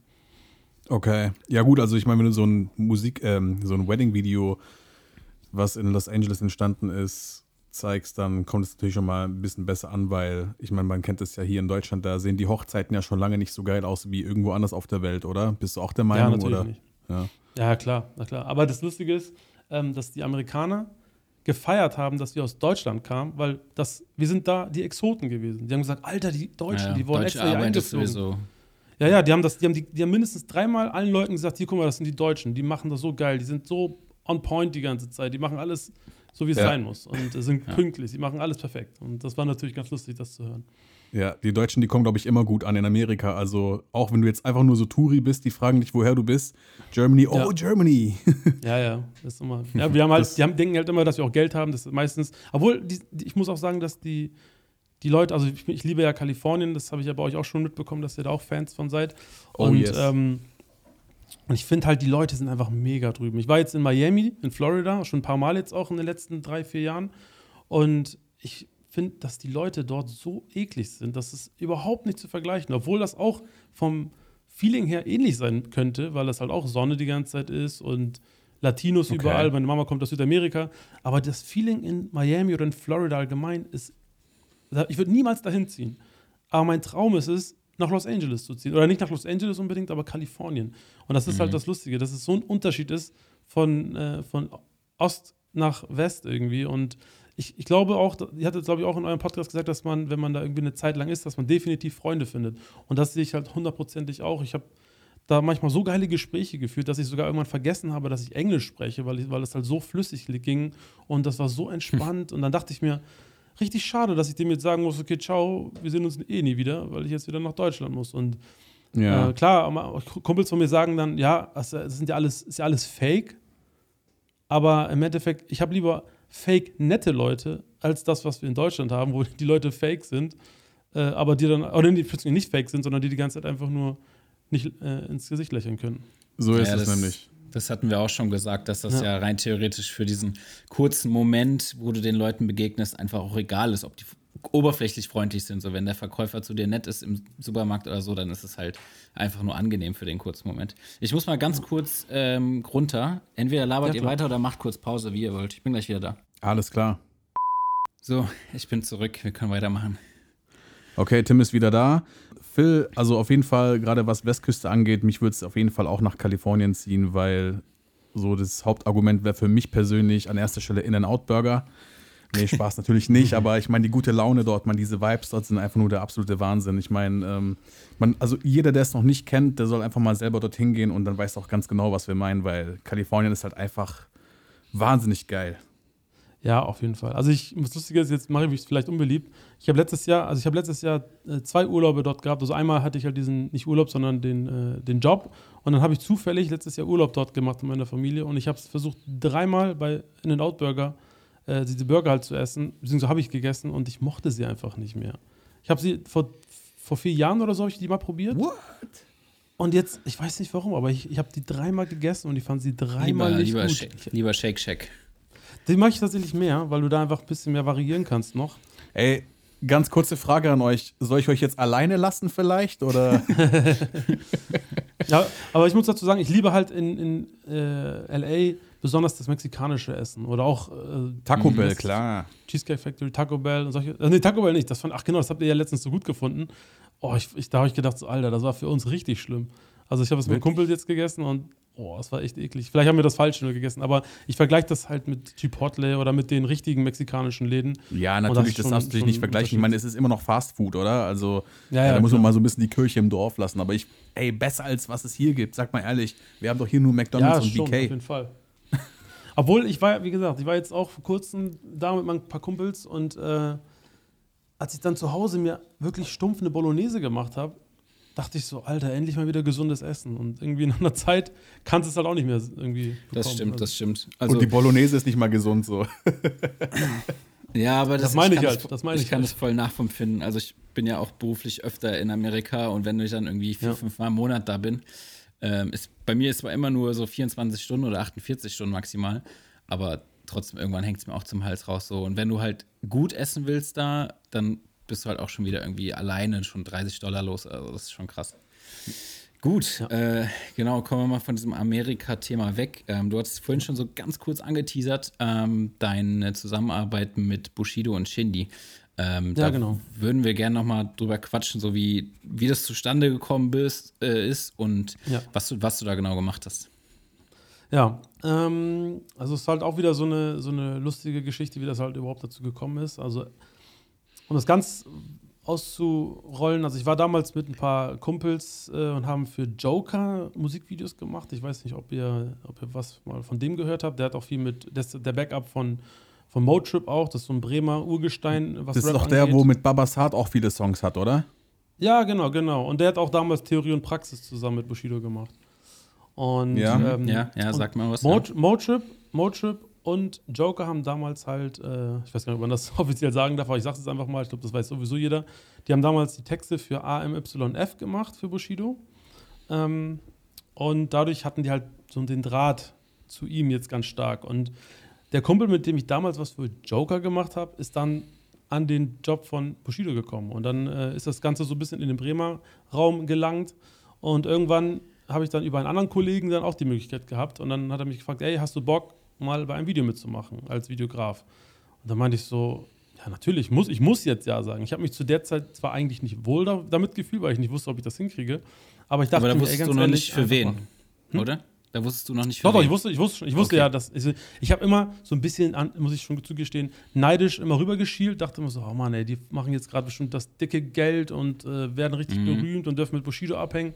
Okay. Ja, gut, also ich meine, wenn du so ein Musik, ähm, so ein Wedding-Video, was in Los Angeles entstanden ist, zeigst, dann kommt es natürlich schon mal ein bisschen besser an, weil ich meine, man kennt es ja hier in Deutschland, da sehen die Hochzeiten ja schon lange nicht so geil aus wie irgendwo anders auf der Welt, oder? Bist du auch der Meinung? Ja, natürlich oder? nicht. Ja. ja, klar, na klar. Aber das Lustige ist, ähm, dass die Amerikaner gefeiert haben, dass wir aus Deutschland kamen, weil das, wir sind da die Exoten gewesen. Die haben gesagt, Alter, die Deutschen, ja, die wurden extra hier eingeflogen. Sowieso. Ja, ja, die haben das, die haben, die, die haben mindestens dreimal allen Leuten gesagt, hier, guck mal, das sind die Deutschen, die machen das so geil, die sind so on point die ganze Zeit, die machen alles so wie es Ja. sein muss. Und sind pünktlich. Sie machen alles perfekt. Und das war natürlich ganz lustig, das zu hören. Ja, die Deutschen, die kommen, glaube ich, immer gut an in Amerika. Also auch wenn du jetzt einfach nur so Touri bist, die fragen dich, woher du bist. Germany, oh, Ja. Germany. Ja, ja, das ist immer. Ja, wir haben halt, die haben, denken halt immer, dass wir auch Geld haben. Das ist meistens, obwohl, die, die, ich muss auch sagen, dass die, die Leute, also ich, ich liebe ja Kalifornien, das habe ich ja bei euch auch schon mitbekommen, dass ihr da auch Fans von seid. Oh, und, yes. ähm, und ich finde halt, die Leute sind einfach mega drüben. Ich war jetzt in Miami, in Florida, schon ein paar Mal jetzt auch in den letzten drei, vier Jahren. Und ich finde, dass die Leute dort so eklig sind, dass es überhaupt nicht zu vergleichen, obwohl das auch vom Feeling her ähnlich sein könnte, weil das halt auch Sonne die ganze Zeit ist und Latinos Okay. überall. Meine Mama kommt aus Südamerika. Aber das Feeling in Miami oder in Florida allgemein ist, ich würde niemals dahin ziehen. Aber mein Traum ist es, nach Los Angeles zu ziehen. Oder nicht nach Los Angeles unbedingt, aber Kalifornien. Und das ist halt das Lustige, dass es so ein Unterschied ist von, äh, von Ost nach West irgendwie. Und ich, ich glaube auch, ihr hattet, glaube ich, auch in eurem Podcast gesagt, dass man, wenn man da irgendwie eine Zeit lang ist, dass man definitiv Freunde findet. Und das sehe ich halt hundertprozentig auch. Ich habe da manchmal so geile Gespräche geführt, dass ich sogar irgendwann vergessen habe, dass ich Englisch spreche, weil, ich, weil es halt so flüssig ging und das war so entspannt. Und dann dachte ich mir, richtig schade, dass ich dem jetzt sagen muss, okay, ciao, wir sehen uns eh nie wieder, weil ich jetzt wieder nach Deutschland muss. Und Ja. äh, klar, Kumpels von mir sagen dann, ja, das, sind ja alles, ist ja alles Fake. Aber im Endeffekt, ich habe lieber fake nette Leute als das, was wir in Deutschland haben, wo die Leute fake sind, äh, aber die dann, oder die plötzlich nicht fake sind, sondern die die ganze Zeit einfach nur nicht äh, ins Gesicht lächeln können. so ist Ja, es nämlich. Das hatten wir auch schon gesagt, dass das Ja. ja. rein theoretisch für diesen kurzen Moment, wo du den Leuten begegnest, einfach auch egal ist, ob die oberflächlich freundlich sind. So, wenn der Verkäufer zu dir nett ist im Supermarkt oder so, dann ist es halt einfach nur angenehm für den kurzen Moment. Ich muss mal ganz kurz ähm, runter. Entweder labert Ja, ihr weiter oder macht kurz Pause, wie ihr wollt. Ich bin gleich wieder da. Alles klar. So, ich bin zurück. Wir können weitermachen. Okay, Tim ist wieder da. Phil, also auf jeden Fall, gerade was Westküste angeht, mich würde es auf jeden Fall auch nach Kalifornien ziehen, weil so das Hauptargument wäre für mich persönlich an erster Stelle In-N-Out-Burger. Nee, Spaß natürlich nicht, aber ich meine, die gute Laune dort, man, diese Vibes dort sind einfach nur der absolute Wahnsinn. Ich meine, ähm, man, also jeder, der es noch nicht kennt, der soll einfach mal selber dorthin gehen und dann weiß auch ganz genau, was wir meinen, weil Kalifornien ist halt einfach wahnsinnig geil. Ja, auf jeden Fall. Also ich, das Lustige ist, jetzt mache ich mich vielleicht unbeliebt. Ich habe letztes Jahr, also ich habe letztes Jahr äh, zwei Urlaube dort gehabt. Also einmal hatte ich halt diesen, nicht Urlaub, sondern den, äh, den Job. Und dann habe ich zufällig letztes Jahr Urlaub dort gemacht mit meiner Familie. Und ich habe es versucht, dreimal bei In-N-Out Burger äh, diese Burger halt zu essen. Beziehungsweise habe ich gegessen und ich mochte sie einfach nicht mehr. Ich habe sie vor, vor vier Jahren oder so habe ich die mal probiert. What? Und jetzt, ich weiß nicht warum, aber ich, ich habe die dreimal gegessen und ich fand sie Lieber, dreimal nicht lieber, gut. Shake, lieber Shake Shack. Die mag ich tatsächlich mehr, weil du da einfach ein bisschen mehr variieren kannst noch. Ey, ganz kurze Frage an euch. Soll ich euch jetzt alleine lassen vielleicht? Oder? Ja, aber ich muss dazu sagen, ich liebe halt in, in äh, LA besonders das mexikanische Essen oder auch äh, Taco das Bell, klar. Cheesecake Factory, Taco Bell und solche. Äh, nee, Taco Bell nicht. Das fand, ach genau, das habt ihr ja letztens so gut gefunden. Oh, ich, ich, da habe ich gedacht, so, Alter, das war für uns richtig schlimm. Also ich habe es mit einem? Kumpel jetzt gegessen und oh, das war echt eklig. Vielleicht haben wir das falsch nur gegessen, aber ich vergleiche das halt mit Chipotle oder mit den richtigen mexikanischen Läden. Ja, Oh, das natürlich, das, darfst du dich nicht vergleichen. Ich meine, es ist immer noch Fast Food, oder? Also, Ja, ja, ja, da muss man klar. mal so ein bisschen die Kirche im Dorf lassen. Aber ich, ey, besser als was es hier gibt, sag mal ehrlich. Wir haben doch hier nur McDonalds und schon, auf BK. jeden Fall. Obwohl, ich war, wie gesagt, ich war jetzt auch vor kurzem da mit ein paar Kumpels und äh, als ich dann zu Hause mir wirklich stumpf eine Bolognese gemacht habe, dachte ich so, Alter, endlich mal wieder gesundes Essen. Und irgendwie in einer Zeit kannst du es halt auch nicht mehr irgendwie bekommen. Das stimmt, Also, das stimmt. Also, und die Bolognese ist nicht mal gesund so. Ja, aber das, Das meine ich kann halt, das- das meine ich ich kann halt. das voll nachempfinden. Also ich bin ja auch beruflich öfter in Amerika und wenn ich dann irgendwie vier, Ja. fünf Mal im Monat da bin, ähm, ist bei mir ist zwar immer nur so 24 Stunden oder 48 Stunden maximal, aber trotzdem irgendwann hängt es mir auch zum Hals raus so. Und wenn du halt gut essen willst da, dann bist du halt auch schon wieder irgendwie alleine schon 30 Dollar los. Also das ist schon krass. Gut, äh, genau, kommen wir mal von diesem Amerika-Thema weg. Ähm, du hattest vorhin schon so ganz kurz angeteasert, ähm, deine Zusammenarbeit mit Bushido und Shindy. Ähm, Ja, da genau. Würden wir gerne nochmal drüber quatschen, so wie, wie das zustande gekommen bist, äh, ist und Ja. was, du, was du da genau gemacht hast. Ja, ähm, also es ist halt auch wieder so eine, so eine lustige Geschichte, wie das halt überhaupt dazu gekommen ist. Also, um das ganz auszurollen, also ich war damals mit ein paar Kumpels äh, und haben für Joker Musikvideos gemacht. Ich weiß nicht, ob ihr, ob ihr was mal von dem gehört habt. Der hat auch viel mit, der, ist der Backup von, von Motrip auch, das ist so ein Bremer Urgestein, was Das ist doch der, angeht. wo mit Babasat auch viele Songs hat, oder? Ja, genau, genau. Und der hat auch damals Theorie und Praxis zusammen mit Bushido gemacht. Und, ja, ähm, ja, ja, sag mal was. Mot ja. Motrip, Motrip und Joker haben damals halt, äh, ich weiß gar nicht, ob man das offiziell sagen darf, aber ich sage es einfach mal, ich glaube, das weiß sowieso jeder. Die haben damals die Texte für AMYF gemacht für Bushido. Ähm, und dadurch hatten die halt so den Draht zu ihm jetzt ganz stark. Und der Kumpel, mit dem ich damals was für Joker gemacht habe, ist dann an den Job von Bushido gekommen. Und dann äh, ist das Ganze so ein bisschen in den Bremer Raum gelangt. Und irgendwann habe ich dann über einen anderen Kollegen dann auch die Möglichkeit gehabt. Und dann hat er mich gefragt, ey, hast du Bock, mal bei einem Video mitzumachen als Videograf? Und dann meinte ich so, ja, natürlich, muss, ich muss jetzt ja sagen. Ich habe mich zu der Zeit zwar eigentlich nicht wohl da, damit gefühlt, weil ich nicht wusste, ob ich das hinkriege. Aber ich dachte, aber da wusstest ey, du noch nicht für wen, hm? oder? Da wusstest du noch nicht für Doch, doch, ich wusste, ich wusste, ich wusste okay. ja, dass ich, ich habe immer so ein bisschen, an, muss ich schon zugestehen, neidisch immer rübergeschielt, dachte immer so, oh Mann, ey, die machen jetzt gerade bestimmt das dicke Geld und äh, werden richtig mhm. berühmt und dürfen mit Bushido abhängen.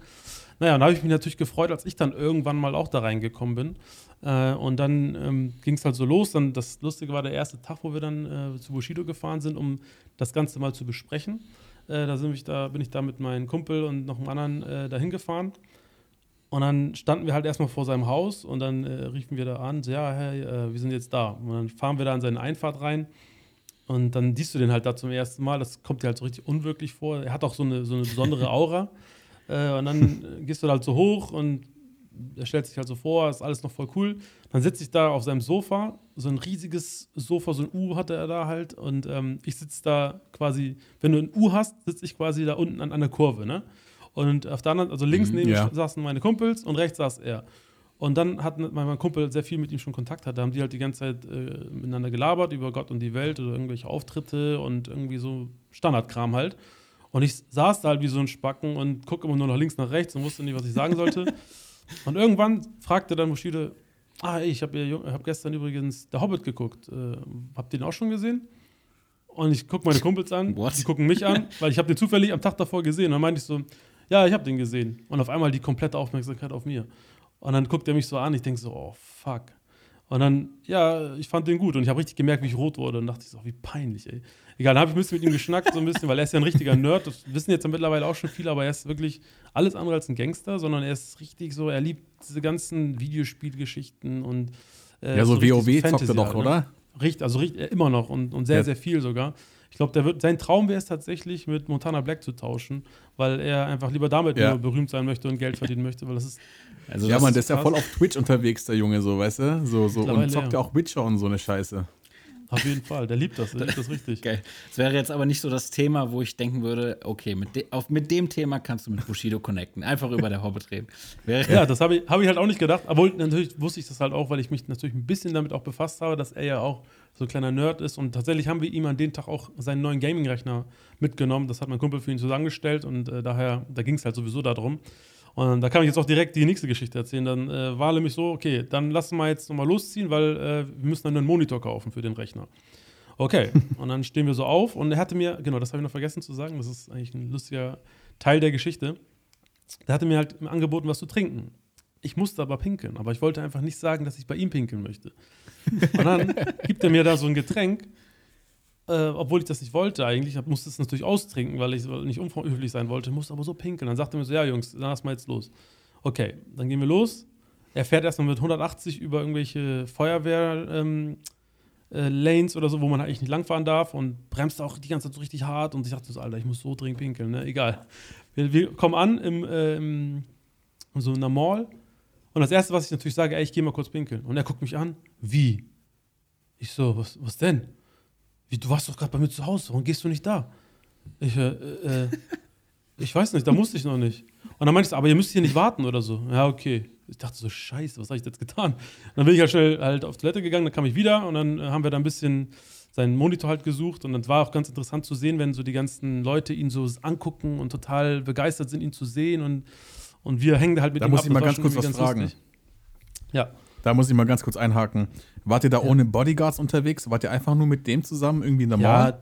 Naja, und da habe ich mich natürlich gefreut, als ich dann irgendwann mal auch da reingekommen bin. Äh, und dann ähm, ging es halt so los. Dann das Lustige war der erste Tag, wo wir dann äh, zu Bushido gefahren sind, um das Ganze mal zu besprechen. Äh, da, sind ich da bin ich da mit meinem Kumpel und noch einem anderen äh, dahin gefahren. Und dann standen wir halt erstmal vor seinem Haus und dann äh, riefen wir da an, so, ja, hey, äh, wir sind jetzt da. Und dann fahren wir da in seine Einfahrt rein und dann siehst du den halt da zum ersten Mal. Das kommt dir halt so richtig unwirklich vor. Er hat auch so eine, so eine besondere Aura. Und dann gehst du halt so hoch und er stellt sich halt so vor, ist alles noch voll cool. Dann sitze ich da auf seinem Sofa, so ein riesiges Sofa, so ein U hatte er da halt. Und ähm, ich sitze da quasi, wenn du ein U hast, sitze ich quasi da unten an, an der Kurve, ne? Und auf der anderen, also links mhm, neben ja. saßen meine Kumpels und rechts saß er. Und dann hat mein Kumpel sehr viel mit ihm schon Kontakt hatte, haben die halt die ganze Zeit äh, miteinander gelabert über Gott und die Welt oder irgendwelche Auftritte und irgendwie so Standardkram halt. Und ich saß da halt wie so ein Spacken und gucke immer nur nach links, nach rechts und wusste nicht, was ich sagen sollte. und irgendwann fragte dann Mushide, ah, ich habe hab gestern übrigens Der Hobbit geguckt. Äh, habt ihr den auch schon gesehen? Und ich gucke meine Kumpels an, What? die gucken mich an, weil ich habe den zufällig am Tag davor gesehen. Und dann meinte ich so, ja, ich habe den gesehen. Und auf einmal die komplette Aufmerksamkeit auf mir. Und dann guckt er mich so an, ich denke so, oh fuck. Und dann, ja, ich fand den gut und ich habe richtig gemerkt, wie ich rot wurde und dachte so, wie peinlich, ey. Egal, dann habe ich ein bisschen mit ihm geschnackt, so ein bisschen, weil er ist ja ein richtiger Nerd. Das wissen jetzt ja mittlerweile auch schon viele, aber er ist wirklich alles andere als ein Gangster, sondern er ist richtig so, er liebt diese ganzen Videospielgeschichten und. Äh, ja, so, so WoW zockt er doch, halt, ne? oder? Richtig, also richtig, immer noch und, und sehr, ja. sehr viel sogar. Ich glaube, sein Traum wäre es tatsächlich, mit Montana Black zu tauschen, weil er einfach lieber damit ja. nur berühmt sein möchte und Geld verdienen möchte, weil das ist. Also ja, man, der ist ja voll auf Twitch unterwegs, der Junge, so, weißt du? So, so, und zockt ja auch Witcher und so eine Scheiße. Auf jeden Fall, der liebt das, der liebt das richtig. Geil. Das wäre jetzt aber nicht so das Thema, wo ich denken würde, okay, mit, de auf, mit dem Thema kannst du mit Bushido connecten. Einfach über der Hobbit reden. Wäre ja, das habe ich, hab ich halt auch nicht gedacht. Obwohl, natürlich wusste ich das halt auch, weil ich mich natürlich ein bisschen damit auch befasst habe, dass er ja auch so ein kleiner Nerd ist. Und tatsächlich haben wir ihm an dem Tag auch seinen neuen Gaming-Rechner mitgenommen. Das hat mein Kumpel für ihn zusammengestellt und äh, daher, da ging es halt sowieso darum. Und da kann ich jetzt auch direkt die nächste Geschichte erzählen. Dann äh, war nämlich so, okay, dann lassen wir jetzt nochmal losziehen, weil äh, wir müssen dann einen Monitor kaufen für den Rechner. Okay, und dann stehen wir so auf und er hatte mir, genau, das habe ich noch vergessen zu sagen, das ist eigentlich ein lustiger Teil der Geschichte. Der hatte mir halt angeboten, was zu trinken. Ich musste aber pinkeln, aber ich wollte einfach nicht sagen, dass ich bei ihm pinkeln möchte. Und dann gibt er mir da so ein Getränk, äh, obwohl ich das nicht wollte eigentlich. Ich musste es natürlich austrinken, weil ich nicht unhöflich sein wollte, musste aber so pinkeln. Dann sagte er mir so: Ja, Jungs, lass mal jetzt los. Okay, dann gehen wir los. Er fährt erstmal mit 180 über irgendwelche Feuerwehr. Äh, Lanes oder so, wo man eigentlich nicht langfahren darf und bremst auch die ganze Zeit so richtig hart und ich dachte so, Alter, ich muss so dringend pinkeln, ne? Egal. Wir, wir kommen an im, äh, im, so einer Mall und das Erste, was ich natürlich sage, ey, ich gehe mal kurz pinkeln. Und er guckt mich an, wie? Ich so, was, was denn? Wie, du warst doch gerade bei mir zu Hause, warum gehst du nicht da? Ich, äh, äh, ich weiß nicht, da musste ich noch nicht. Und dann meinte ich, so, aber ihr müsst hier nicht warten oder so. Ja, okay. Ich dachte so, scheiße, was habe ich jetzt getan? Und dann bin ich halt schnell halt auf Toilette gegangen, dann kam ich wieder und dann äh, haben wir da ein bisschen seinen Monitor halt gesucht und dann war auch ganz interessant zu sehen, wenn so die ganzen Leute ihn so angucken und total begeistert sind, ihn zu sehen und, und wir hängen da halt mit da ihm muss ab. ich mal ganz kurz was fragen. Lustig. Ja. Da muss ich mal ganz kurz einhaken. Wart ihr da ja. ohne Bodyguards unterwegs? Wart ihr einfach nur mit dem zusammen irgendwie in der Mall?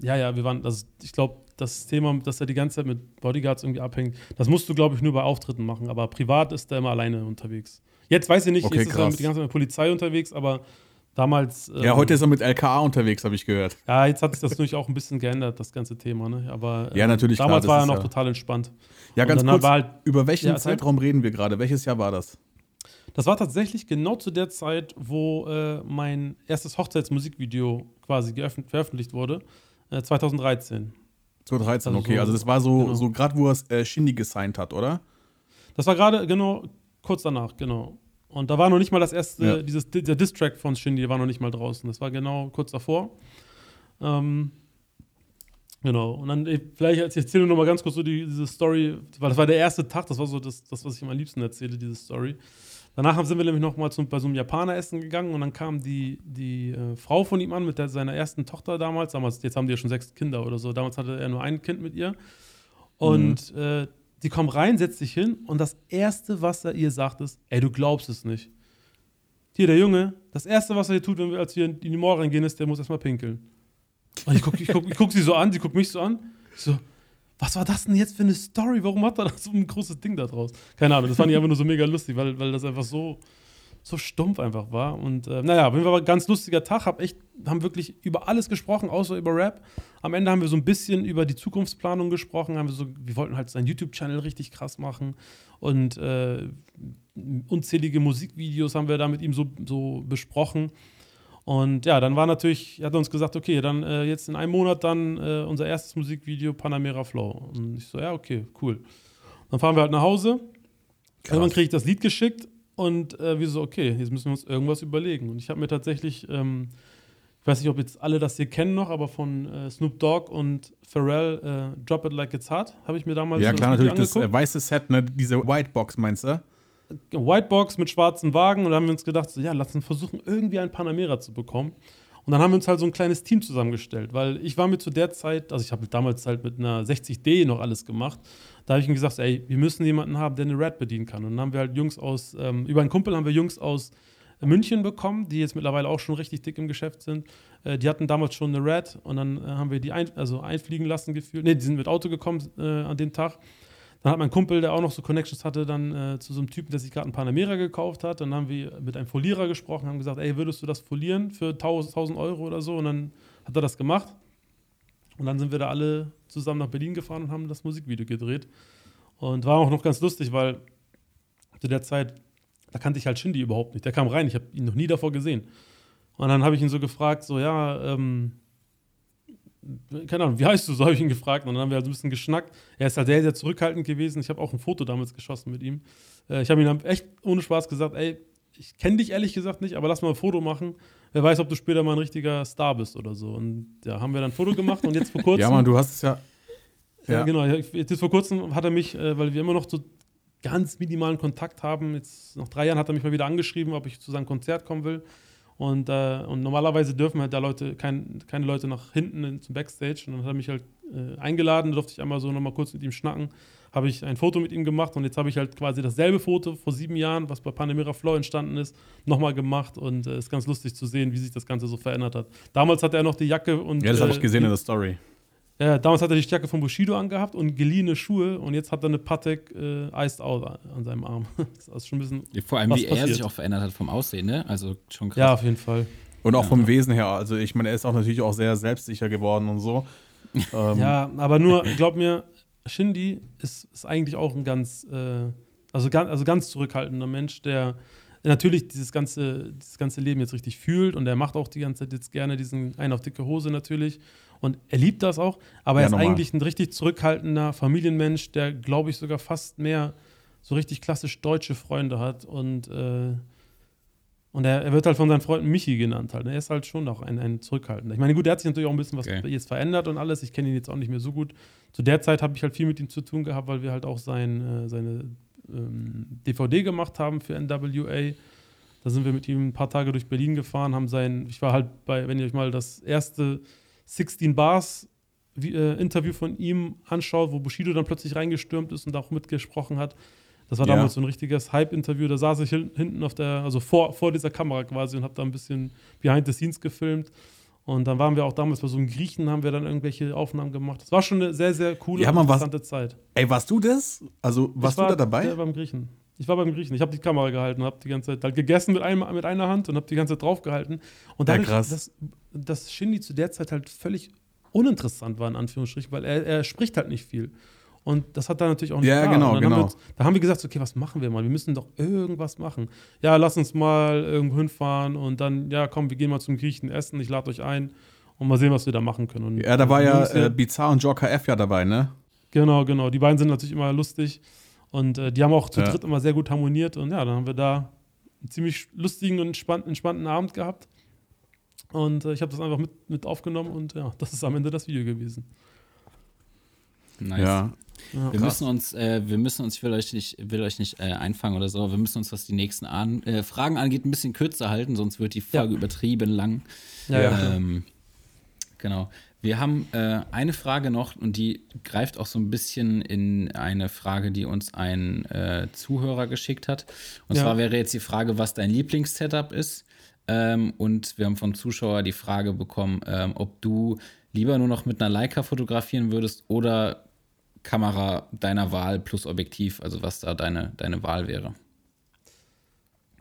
Ja, ja, ja wir waren, das, ich glaube, das Thema, dass er die ganze Zeit mit Bodyguards irgendwie abhängt, das musst du, glaube ich, nur bei Auftritten machen. Aber privat ist er immer alleine unterwegs. Jetzt weiß ich nicht, okay, jetzt krass. ist er mit die ganze Zeit mit Polizei unterwegs, aber Damals. Ja, ähm, heute ist er mit LKA unterwegs, habe ich gehört. Ja, jetzt hat sich das natürlich auch ein bisschen geändert, das ganze Thema. Ne? Aber Ja, natürlich, damals klar, war er noch ja- total entspannt. Ja, ganz kurz, halt- über welchen Ja. Zeitraum reden wir gerade? Welches Jahr war das? Das war tatsächlich genau zu der Zeit, wo äh, mein erstes Hochzeitsmusikvideo quasi veröffentlicht wurde. Äh, 2013. 2013, Also okay. so- Also das war so, genau. so gerade, wo er äh, Shindy gesigned hat, oder? Das war gerade genau kurz danach, genau. Und da war noch nicht mal das erste, Ja. dieses, der Distrack von Shindy war noch nicht mal draußen. Das war genau kurz davor. Ähm, genau. Und dann, eh, vielleicht ich erzähle noch mal ganz kurz so die, diese Story, weil das war der erste Tag, das war so das, das was ich am liebsten erzähle, diese Story. Danach sind wir nämlich noch mal zum, bei so einem Japaner essen gegangen und dann kam die, die äh, Frau von ihm an mit der, seiner ersten Tochter damals. damals. Jetzt haben die ja schon sechs Kinder oder so. Damals hatte er nur ein Kind mit ihr. Und äh, die kommt rein, setzt sich hin und das Erste, was er ihr sagt, ist: Ey, du glaubst es nicht. Hier, der Junge, das Erste, was er hier tut, wenn wir, als wir in die Mall reingehen, ist, der muss erstmal pinkeln. Und ich gucke ich guck, ich guck sie so an, sie guckt mich so an. Ich so, was war das denn jetzt für eine Story? Warum hat er da so ein großes Ding da draus? Keine Ahnung, das fand ich einfach nur so mega lustig, weil, weil das einfach so, so stumpf einfach war. Und äh, naja, Fall war ein ganz lustiger Tag, hab echt, haben wirklich über alles gesprochen, außer über Rap. Am Ende haben wir so ein bisschen über die Zukunftsplanung gesprochen, haben wir so, wir wollten halt seinen YouTube-Channel richtig krass machen und äh, unzählige Musikvideos haben wir da mit ihm so, so besprochen. Und ja, dann war natürlich, hat er uns gesagt, okay, dann äh, jetzt in einem Monat dann äh, unser erstes Musikvideo Panamera Flow. Und ich so, ja, okay, cool. Dann fahren wir halt nach Hause. Irgendwann kriege ich das Lied geschickt und äh, wir so, okay, jetzt müssen wir uns irgendwas überlegen. Und ich habe mir tatsächlich, ähm, ich weiß nicht, ob jetzt alle das hier kennen noch, aber von äh, Snoop Dogg und Pharrell, äh, Drop It Like It's Hot, habe ich mir damals ja, klar, das natürlich. Das angeguckt. äh, weiße Set, ne? diese White Box, meinst du? Whitebox mit schwarzen Wagen und da haben wir uns gedacht, so, ja, lass uns versuchen, irgendwie ein Panamera zu bekommen. Und dann haben wir uns halt so ein kleines Team zusammengestellt, weil ich war mir zu der Zeit, also ich habe damals halt mit einer 60D noch alles gemacht, da habe ich ihm gesagt, ey, wir müssen jemanden haben, der eine Red bedienen kann. Und dann haben wir halt Jungs aus, ähm, über einen Kumpel haben wir Jungs aus München bekommen, die jetzt mittlerweile auch schon richtig dick im Geschäft sind. Äh, die hatten damals schon eine Red und dann äh, haben wir die ein, also einfliegen lassen gefühlt. Ne, die sind mit Auto gekommen äh, an dem Tag. Dann hat mein Kumpel, der auch noch so Connections hatte, dann äh, zu so einem Typen, der sich gerade einen Panamera gekauft hat. Dann haben wir mit einem Folierer gesprochen, haben gesagt, ey, würdest du das folieren für 1000, 1000 Euro oder so? Und dann hat er das gemacht. Und dann sind wir da alle zusammen nach Berlin gefahren und haben das Musikvideo gedreht. Und war auch noch ganz lustig, weil zu der Zeit, da kannte ich halt Shindy überhaupt nicht. Der kam rein, ich habe ihn noch nie davor gesehen. Und dann habe ich ihn so gefragt, so, ja, ähm, keine Ahnung, wie heißt du? So habe ich ihn gefragt. Und dann haben wir halt so ein bisschen geschnackt. Er ist halt sehr, sehr zurückhaltend gewesen. Ich habe auch ein Foto damals geschossen mit ihm. Äh, ich habe ihm dann echt ohne Spaß gesagt, ey, ich kenne dich ehrlich gesagt nicht, aber lass mal ein Foto machen. Wer weiß, ob du später mal ein richtiger Star bist oder so. Und ja, haben wir dann ein Foto gemacht und jetzt vor kurzem. Ja, Mann, du hast es ja. Ja, Ja. genau. Jetzt vor kurzem hat er mich, äh, weil wir immer noch so ganz minimalen Kontakt haben, jetzt nach drei Jahren hat er mich mal wieder angeschrieben, ob ich zu seinem Konzert kommen will. Und, äh, und normalerweise dürfen halt da Leute, kein, keine Leute nach hinten in, zum Backstage. Und dann hat er mich halt äh, eingeladen, durfte ich einmal so nochmal kurz mit ihm schnacken. Habe ich ein Foto mit ihm gemacht und jetzt habe ich halt quasi dasselbe Foto vor sieben Jahren, was bei Panamera Flow entstanden ist, nochmal gemacht. Und es äh, ist ganz lustig zu sehen, wie sich das Ganze so verändert hat. Damals hatte er noch die Jacke und. Ja, das habe äh, ich gesehen die, in der Story. Ja, damals hat er die Jacke von Bushido angehabt und geliehene Schuhe und jetzt hat er eine Patek äh, Iced Out an seinem Arm. das ist schon ein bisschen. Ja, Vor allem, Was wie er passiert? sich auch verändert hat vom Aussehen, ne? Also schon krass. Ja, auf jeden Fall. Und auch vom Wesen her. Also, ich meine, er ist auch natürlich auch sehr selbstsicher geworden und so. Ähm, Ja, aber nur, glaub mir, Shindy ist, ist eigentlich auch ein ganz, äh, also, ganz, also ganz zurückhaltender Mensch, der natürlich dieses ganze, dieses ganze Leben jetzt richtig fühlt und er macht auch die ganze Zeit jetzt gerne diesen einen auf dicke Hose natürlich. Und er liebt das auch, aber Ja, er ist normal. eigentlich ein richtig zurückhaltender Familienmensch, der, glaube ich, sogar fast mehr so richtig klassisch deutsche Freunde hat und äh, und er, er wird halt von seinen Freunden Michi genannt halt. ne? Er ist halt schon auch ein, ein Zurückhaltender. Ich meine, gut, er hat sich natürlich auch ein bisschen was Okay. jetzt verändert und alles. Ich kenne ihn jetzt auch nicht mehr so gut. Zu der Zeit habe ich halt viel mit ihm zu tun gehabt, weil wir halt auch sein, äh, seine ähm, DVD gemacht haben für NWA. Da sind wir mit ihm ein paar Tage durch Berlin gefahren, haben sein, ich war halt bei, wenn ihr euch mal das erste 16 Bars wie, äh, Interview von ihm anschaut, wo Bushido dann plötzlich reingestürmt ist und auch mitgesprochen hat. Das war Ja. damals so ein richtiges Hype-Interview. Da saß ich hin- hinten auf der, also vor, vor dieser Kamera quasi und habe da ein bisschen behind the scenes gefilmt. Und dann waren wir auch damals bei so einem Griechen, haben wir dann irgendwelche Aufnahmen gemacht. Das war schon eine sehr, sehr coole, Ja, man, was- interessante Zeit. Ey, warst du das? Also, warst Ich war du da dabei? Der beim Griechen. Ich war beim Griechen. Ich habe die Kamera gehalten, habe die ganze Zeit halt gegessen mit, einem, mit einer Hand und habe die ganze Zeit draufgehalten. Und Ja, dadurch, krass. dass, dass Shindy zu der Zeit halt völlig uninteressant war, in Anführungsstrichen, weil er, er spricht halt nicht viel. Und das hat er natürlich auch nicht Ja, da. genau, Haben genau. wir, uns- da haben wir gesagt, okay, was machen wir mal? Wir müssen doch irgendwas machen. Ja, lass uns mal irgendwo hinfahren und dann, ja, komm, wir gehen mal zum Griechen essen, ich lade euch ein und mal sehen, was wir da machen können. Und Ja, da war ja äh, Bizarre und Joker F ja dabei, ne? Genau, genau. Die beiden sind natürlich immer lustig und äh, die haben auch zu Ja. dritt immer sehr gut harmoniert und ja, dann haben wir da einen ziemlich lustigen und entspannten, entspannten Abend gehabt und äh, ich habe das einfach mit, mit aufgenommen und ja, das ist am Ende das Video gewesen. Nice. Ja. Ja, Wir müssen uns, äh, wir müssen uns, ich will euch nicht, will euch nicht äh, einfangen oder so, wir müssen uns, was die nächsten an, äh, Fragen angeht, ein bisschen kürzer halten, sonst wird die Folge übertrieben lang. ja, ja. Ja. Ähm, genau. Wir haben äh, eine Frage noch und die greift auch so ein bisschen in eine Frage, die uns ein äh, Zuhörer geschickt hat. Und Ja. zwar wäre jetzt die Frage, was dein Lieblingssetup ist. Ähm, und wir haben vom Zuschauer die Frage bekommen, ähm, ob du lieber nur noch mit einer Leica fotografieren würdest oder Kamera deiner Wahl plus Objektiv, also was da deine, deine Wahl wäre.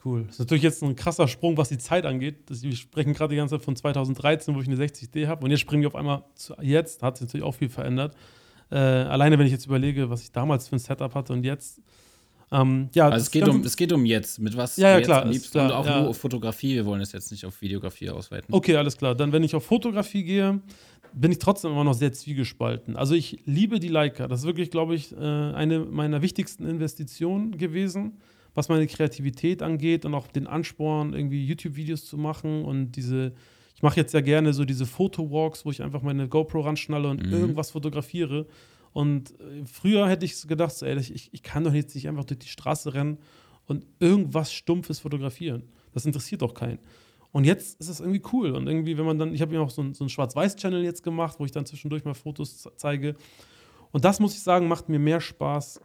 Cool. Das ist natürlich jetzt ein krasser Sprung, was die Zeit angeht. Das, wir sprechen gerade die ganze Zeit von 2013, wo ich eine 60D habe. Und jetzt springen wir auf einmal zu jetzt. Hat sich natürlich auch viel verändert. Äh, alleine, wenn ich jetzt überlege, was ich damals für ein Setup hatte und jetzt. Ähm, ja, Also es geht, um, es geht um jetzt, mit was Ja, ja, du jetzt klar, am liebsten klar, und auch ja. nur auf Fotografie. Wir wollen es jetzt nicht auf Videografie ausweiten. Okay, alles klar. Dann, wenn ich auf Fotografie gehe, bin ich trotzdem immer noch sehr zwiegespalten. Also ich liebe die Leica. Das ist wirklich, glaube ich, äh, eine meiner wichtigsten Investitionen gewesen, was meine Kreativität angeht und auch den Ansporn, irgendwie YouTube-Videos zu machen und diese. Ich mache jetzt ja gerne so diese Fotowalks, wo ich einfach meine GoPro ranschnalle und Mhm. irgendwas fotografiere. Und äh, früher hätte ich gedacht, so, ey, ich, ich kann doch jetzt nicht einfach durch die Straße rennen und irgendwas Stumpfes fotografieren. Das interessiert doch keinen. Und jetzt ist es irgendwie cool. Und irgendwie, wenn man dann, ich habe ja auch so ein, so ein Schwarz-Weiß-Channel jetzt gemacht, wo ich dann zwischendurch mal Fotos ze- zeige. Und das muss ich sagen, macht mir mehr Spaß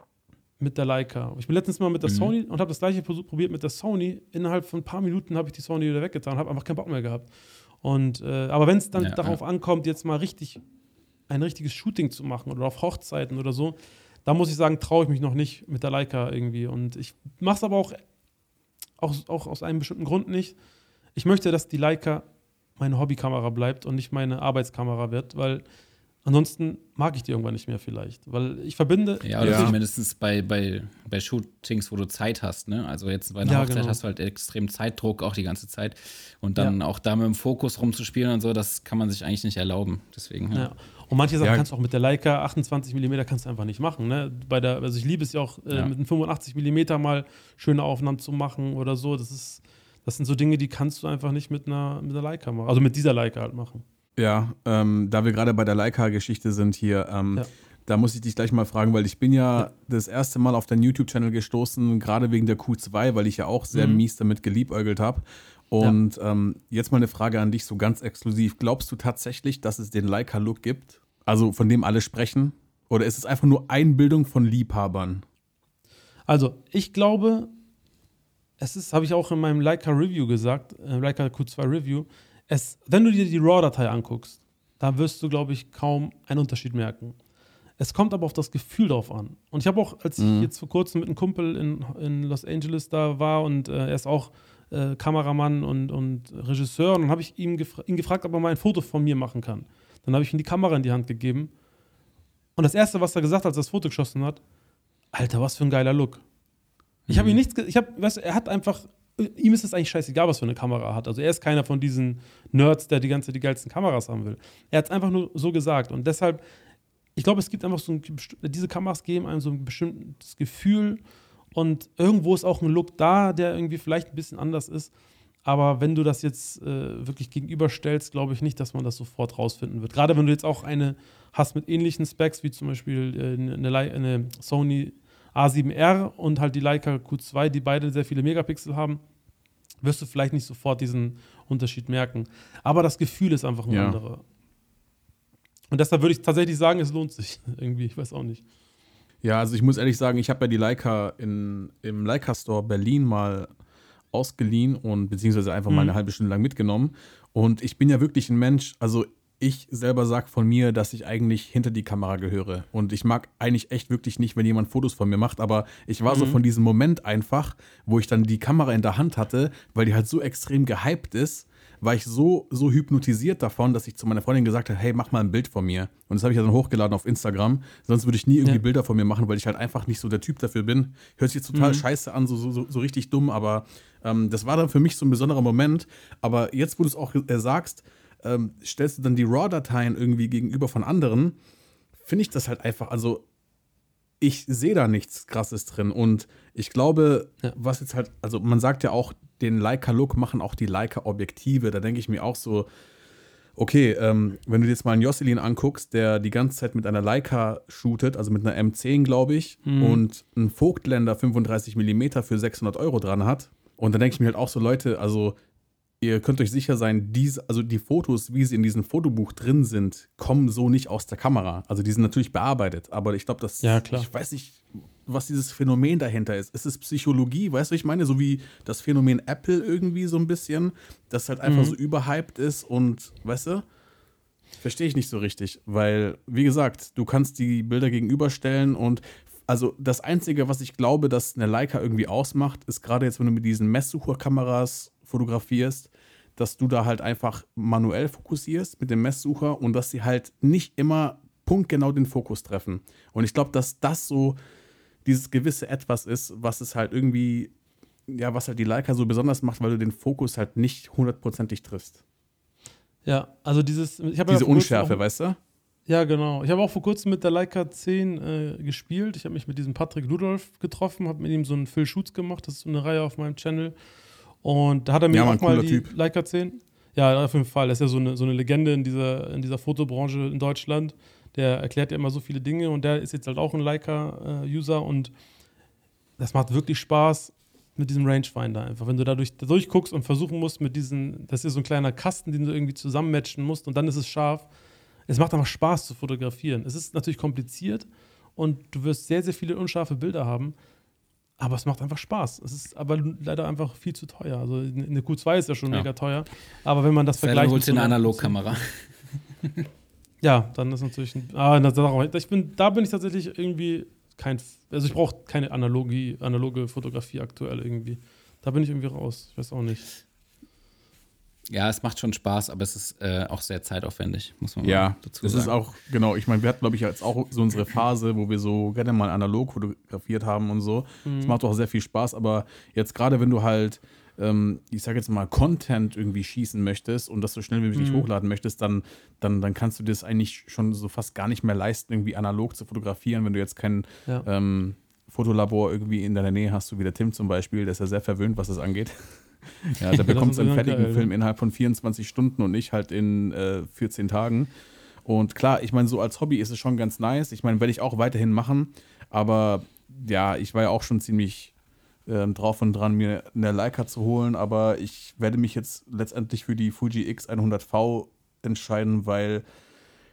mit der Leica. Ich bin letztens mal mit der Mhm. Sony und habe das gleiche probiert mit der Sony. Innerhalb von ein paar Minuten habe ich die Sony wieder weggetan, habe einfach keinen Bock mehr gehabt. Und, äh, aber wenn es dann Ja, darauf ankommt, jetzt mal richtig ein richtiges Shooting zu machen oder auf Hochzeiten oder so, da muss ich sagen, traue ich mich noch nicht mit der Leica irgendwie. Und ich mache es aber auch, auch, auch aus einem bestimmten Grund nicht. Ich möchte, dass die Leica meine Hobbykamera bleibt und nicht meine Arbeitskamera wird, weil ansonsten mag ich die irgendwann nicht mehr vielleicht. Weil ich verbinde. Ja, oder Ja. zumindest bei, bei, bei Shootings, wo du Zeit hast, ne? Also jetzt bei einer Ja, Hochzeit genau. hast du halt extrem Zeitdruck auch die ganze Zeit. Und dann auch da mit dem Fokus rumzuspielen und so, das kann man sich eigentlich nicht erlauben. Deswegen, ja. Ja. Und manche Sachen Ja. kannst du auch mit der Leica 28 mm kannst du einfach nicht machen. Ne? Bei der, also ich liebe es ja auch, äh, Ja. mit einem 85 mm mal schöne Aufnahmen zu machen oder so. Das ist, das sind so Dinge, die kannst du einfach nicht mit einer, mit einer Leica machen. Also mit dieser Leica halt machen. Ja, ähm, da wir gerade bei der Leica-Geschichte sind hier, ähm, Ja. da muss ich dich gleich mal fragen, weil ich bin ja, das erste Mal auf deinen YouTube-Channel gestoßen, gerade wegen der Q2, weil ich ja auch sehr Mhm. mies damit geliebäugelt habe. Und ähm, jetzt mal eine Frage an dich, so ganz exklusiv. Glaubst du tatsächlich, dass es den Leica-Look gibt? Also von dem alle sprechen? Oder ist es einfach nur Einbildung von Liebhabern? Also, ich glaube, es ist, habe ich auch in meinem Leica Review gesagt, äh, Leica Q2 Review, es, wenn du dir die RAW-Datei anguckst, da wirst du, glaube ich, kaum einen Unterschied merken. Es kommt aber auf das Gefühl drauf an. Und ich habe auch, als ich jetzt vor kurzem mit einem Kumpel in, in Los Angeles da war und äh, er ist auch äh, Kameramann und, und Regisseur, und dann habe ich ihm gefra ihn gefragt, ob er mal ein Foto von mir machen kann. Dann habe ich ihm die Kamera in die Hand gegeben. Und das Erste, was er gesagt hat, als er das Foto geschossen hat, Alter, was für ein geiler Look. Ich habe ihm nichts, ich habe, weißt du, er hat einfach, ihm ist es eigentlich scheißegal, was für eine Kamera er hat. Also er ist keiner von diesen Nerds, der die ganze die geilsten Kameras haben will. Er hat es einfach nur so gesagt und deshalb, ich glaube, es gibt einfach so ein, diese Kameras geben einem so ein bestimmtes Gefühl und irgendwo ist auch ein Look da, der irgendwie vielleicht ein bisschen anders ist. Aber wenn du das jetzt äh, wirklich gegenüberstellst, glaube ich nicht, dass man das sofort rausfinden wird. Gerade wenn du jetzt auch eine hast mit ähnlichen Specs, wie zum Beispiel äh, eine, eine Sony A7R und halt die Leica Q2, die beide sehr viele Megapixel haben, wirst du vielleicht nicht sofort diesen Unterschied merken. Aber das Gefühl ist einfach ein Ja. anderer. Und deshalb würde ich tatsächlich sagen, es lohnt sich irgendwie. Ich weiß auch nicht. Ja, also ich muss ehrlich sagen, ich habe ja die Leica in, im Leica Store Berlin mal ausgeliehen und beziehungsweise einfach mal Mhm. eine halbe Stunde lang mitgenommen. Und ich bin ja wirklich ein Mensch, also ich selber sage von mir, dass ich eigentlich hinter die Kamera gehöre. Und ich mag eigentlich echt wirklich nicht, wenn jemand Fotos von mir macht. Aber ich war mhm. so von diesem Moment einfach, wo ich dann die Kamera in der Hand hatte, weil die halt so extrem gehypt ist, war ich so, so hypnotisiert davon, dass ich zu meiner Freundin gesagt habe, hey, mach mal ein Bild von mir. Und das habe ich dann hochgeladen auf Instagram. Sonst würde ich nie irgendwie ja. Bilder von mir machen, weil ich halt einfach nicht so der Typ dafür bin. Hört sich jetzt total mhm. scheiße an, so, so, so richtig dumm, aber ähm, das war dann für mich so ein besonderer Moment. Aber jetzt, wo du es auch äh, sagst, ähm, stellst du dann die RAW-Dateien irgendwie gegenüber von anderen, finde ich das halt einfach, also ich sehe da nichts Krasses drin. Und ich glaube, ja. was jetzt halt, also man sagt ja auch, den Leica-Look machen auch die Leica-Objektive. Da denke ich mir auch so, okay, ähm, wenn du dir jetzt mal einen Jocelyn anguckst, der die ganze Zeit mit einer Leica shootet, also mit einer M10, glaube ich, mhm. und einen Vogtländer 35 mm für 600 Euro dran hat. Und dann denke ich mir halt auch so, Leute, also ihr könnt euch sicher sein, diese, also die Fotos, wie sie in diesem Fotobuch drin sind, kommen so nicht aus der Kamera. Also die sind natürlich bearbeitet, aber ich glaube, das, ja, klar. ich weiß nicht, was dieses Phänomen dahinter ist. Ist es Psychologie? Weißt du, ich meine, so wie das Phänomen Apple irgendwie so ein bisschen, das halt einfach mhm. so überhyped ist und, weißt du, verstehe ich nicht so richtig, weil, wie gesagt, du kannst die Bilder gegenüberstellen und also das Einzige, was ich glaube, dass eine Leica irgendwie ausmacht, ist gerade jetzt, wenn du mit diesen Messsucherkameras fotografierst, dass du da halt einfach manuell fokussierst mit dem Messsucher und dass sie halt nicht immer punktgenau den Fokus treffen. Und ich glaube, dass das so dieses gewisse Etwas ist, was es halt irgendwie, ja, was halt die Leica so besonders macht, weil du den Fokus halt nicht hundertprozentig triffst. Ja, also dieses. Diese ja Unschärfe, auch, weißt du? Ja, genau. Ich habe auch vor kurzem mit der Leica 10 äh, gespielt. Ich habe mich mit diesem Patrick Ludolf getroffen, habe mit ihm so einen Phil Shoots gemacht. Das ist so eine Reihe auf meinem Channel. Und da hat er mir ja, auch mal die typ. Leica 10. Ja, auf jeden Fall. Er ist ja so eine, so eine Legende in dieser, in dieser Fotobranche in Deutschland. Der erklärt ja immer so viele Dinge und der ist jetzt halt auch ein Leica-User äh, und das macht wirklich Spaß mit diesem Rangefinder einfach. Wenn du dadurch durchguckst und versuchen musst mit diesen, das ist so ein kleiner Kasten, den du irgendwie zusammenmatchen musst und dann ist es scharf. Es macht einfach Spaß zu fotografieren. Es ist natürlich kompliziert und du wirst sehr, sehr viele unscharfe Bilder haben. Aber es macht einfach Spaß. Es ist aber leider einfach viel zu teuer. Also eine Q2 ist ja schon ja. mega teuer. Aber wenn man das vergleicht. Dann holst du eine Analogkamera. ja, dann ist natürlich. Ein, ah, ich bin, da bin ich tatsächlich irgendwie kein. Also ich brauche keine Analogie, analoge Fotografie aktuell irgendwie. Da bin ich irgendwie raus. Ich weiß auch nicht. Ja, es macht schon Spaß, aber es ist äh, auch sehr zeitaufwendig, muss man ja, dazu sagen. Ja, es ist auch, genau, ich meine, wir hatten, glaube ich, jetzt auch so unsere Phase, wo wir so gerne mal analog fotografiert haben und so. Es mhm. macht auch sehr viel Spaß, aber jetzt gerade, wenn du halt, ähm, ich sage jetzt mal, Content irgendwie schießen möchtest und das so schnell wie möglich mhm. hochladen möchtest, dann, dann, dann kannst du das eigentlich schon so fast gar nicht mehr leisten, irgendwie analog zu fotografieren, wenn du jetzt kein ja. ähm, Fotolabor irgendwie in deiner Nähe hast, so wie der Tim zum Beispiel, der ist ja sehr verwöhnt, was das angeht. Ja, der bekommt seinen fertigen geil. Film innerhalb von 24 Stunden und nicht halt in äh, 14 Tagen. Und klar, ich meine, so als Hobby ist es schon ganz nice. Ich meine, werde ich auch weiterhin machen. Aber ja, ich war ja auch schon ziemlich äh, drauf und dran, mir eine Leica zu holen. Aber ich werde mich jetzt letztendlich für die Fuji X100V entscheiden, weil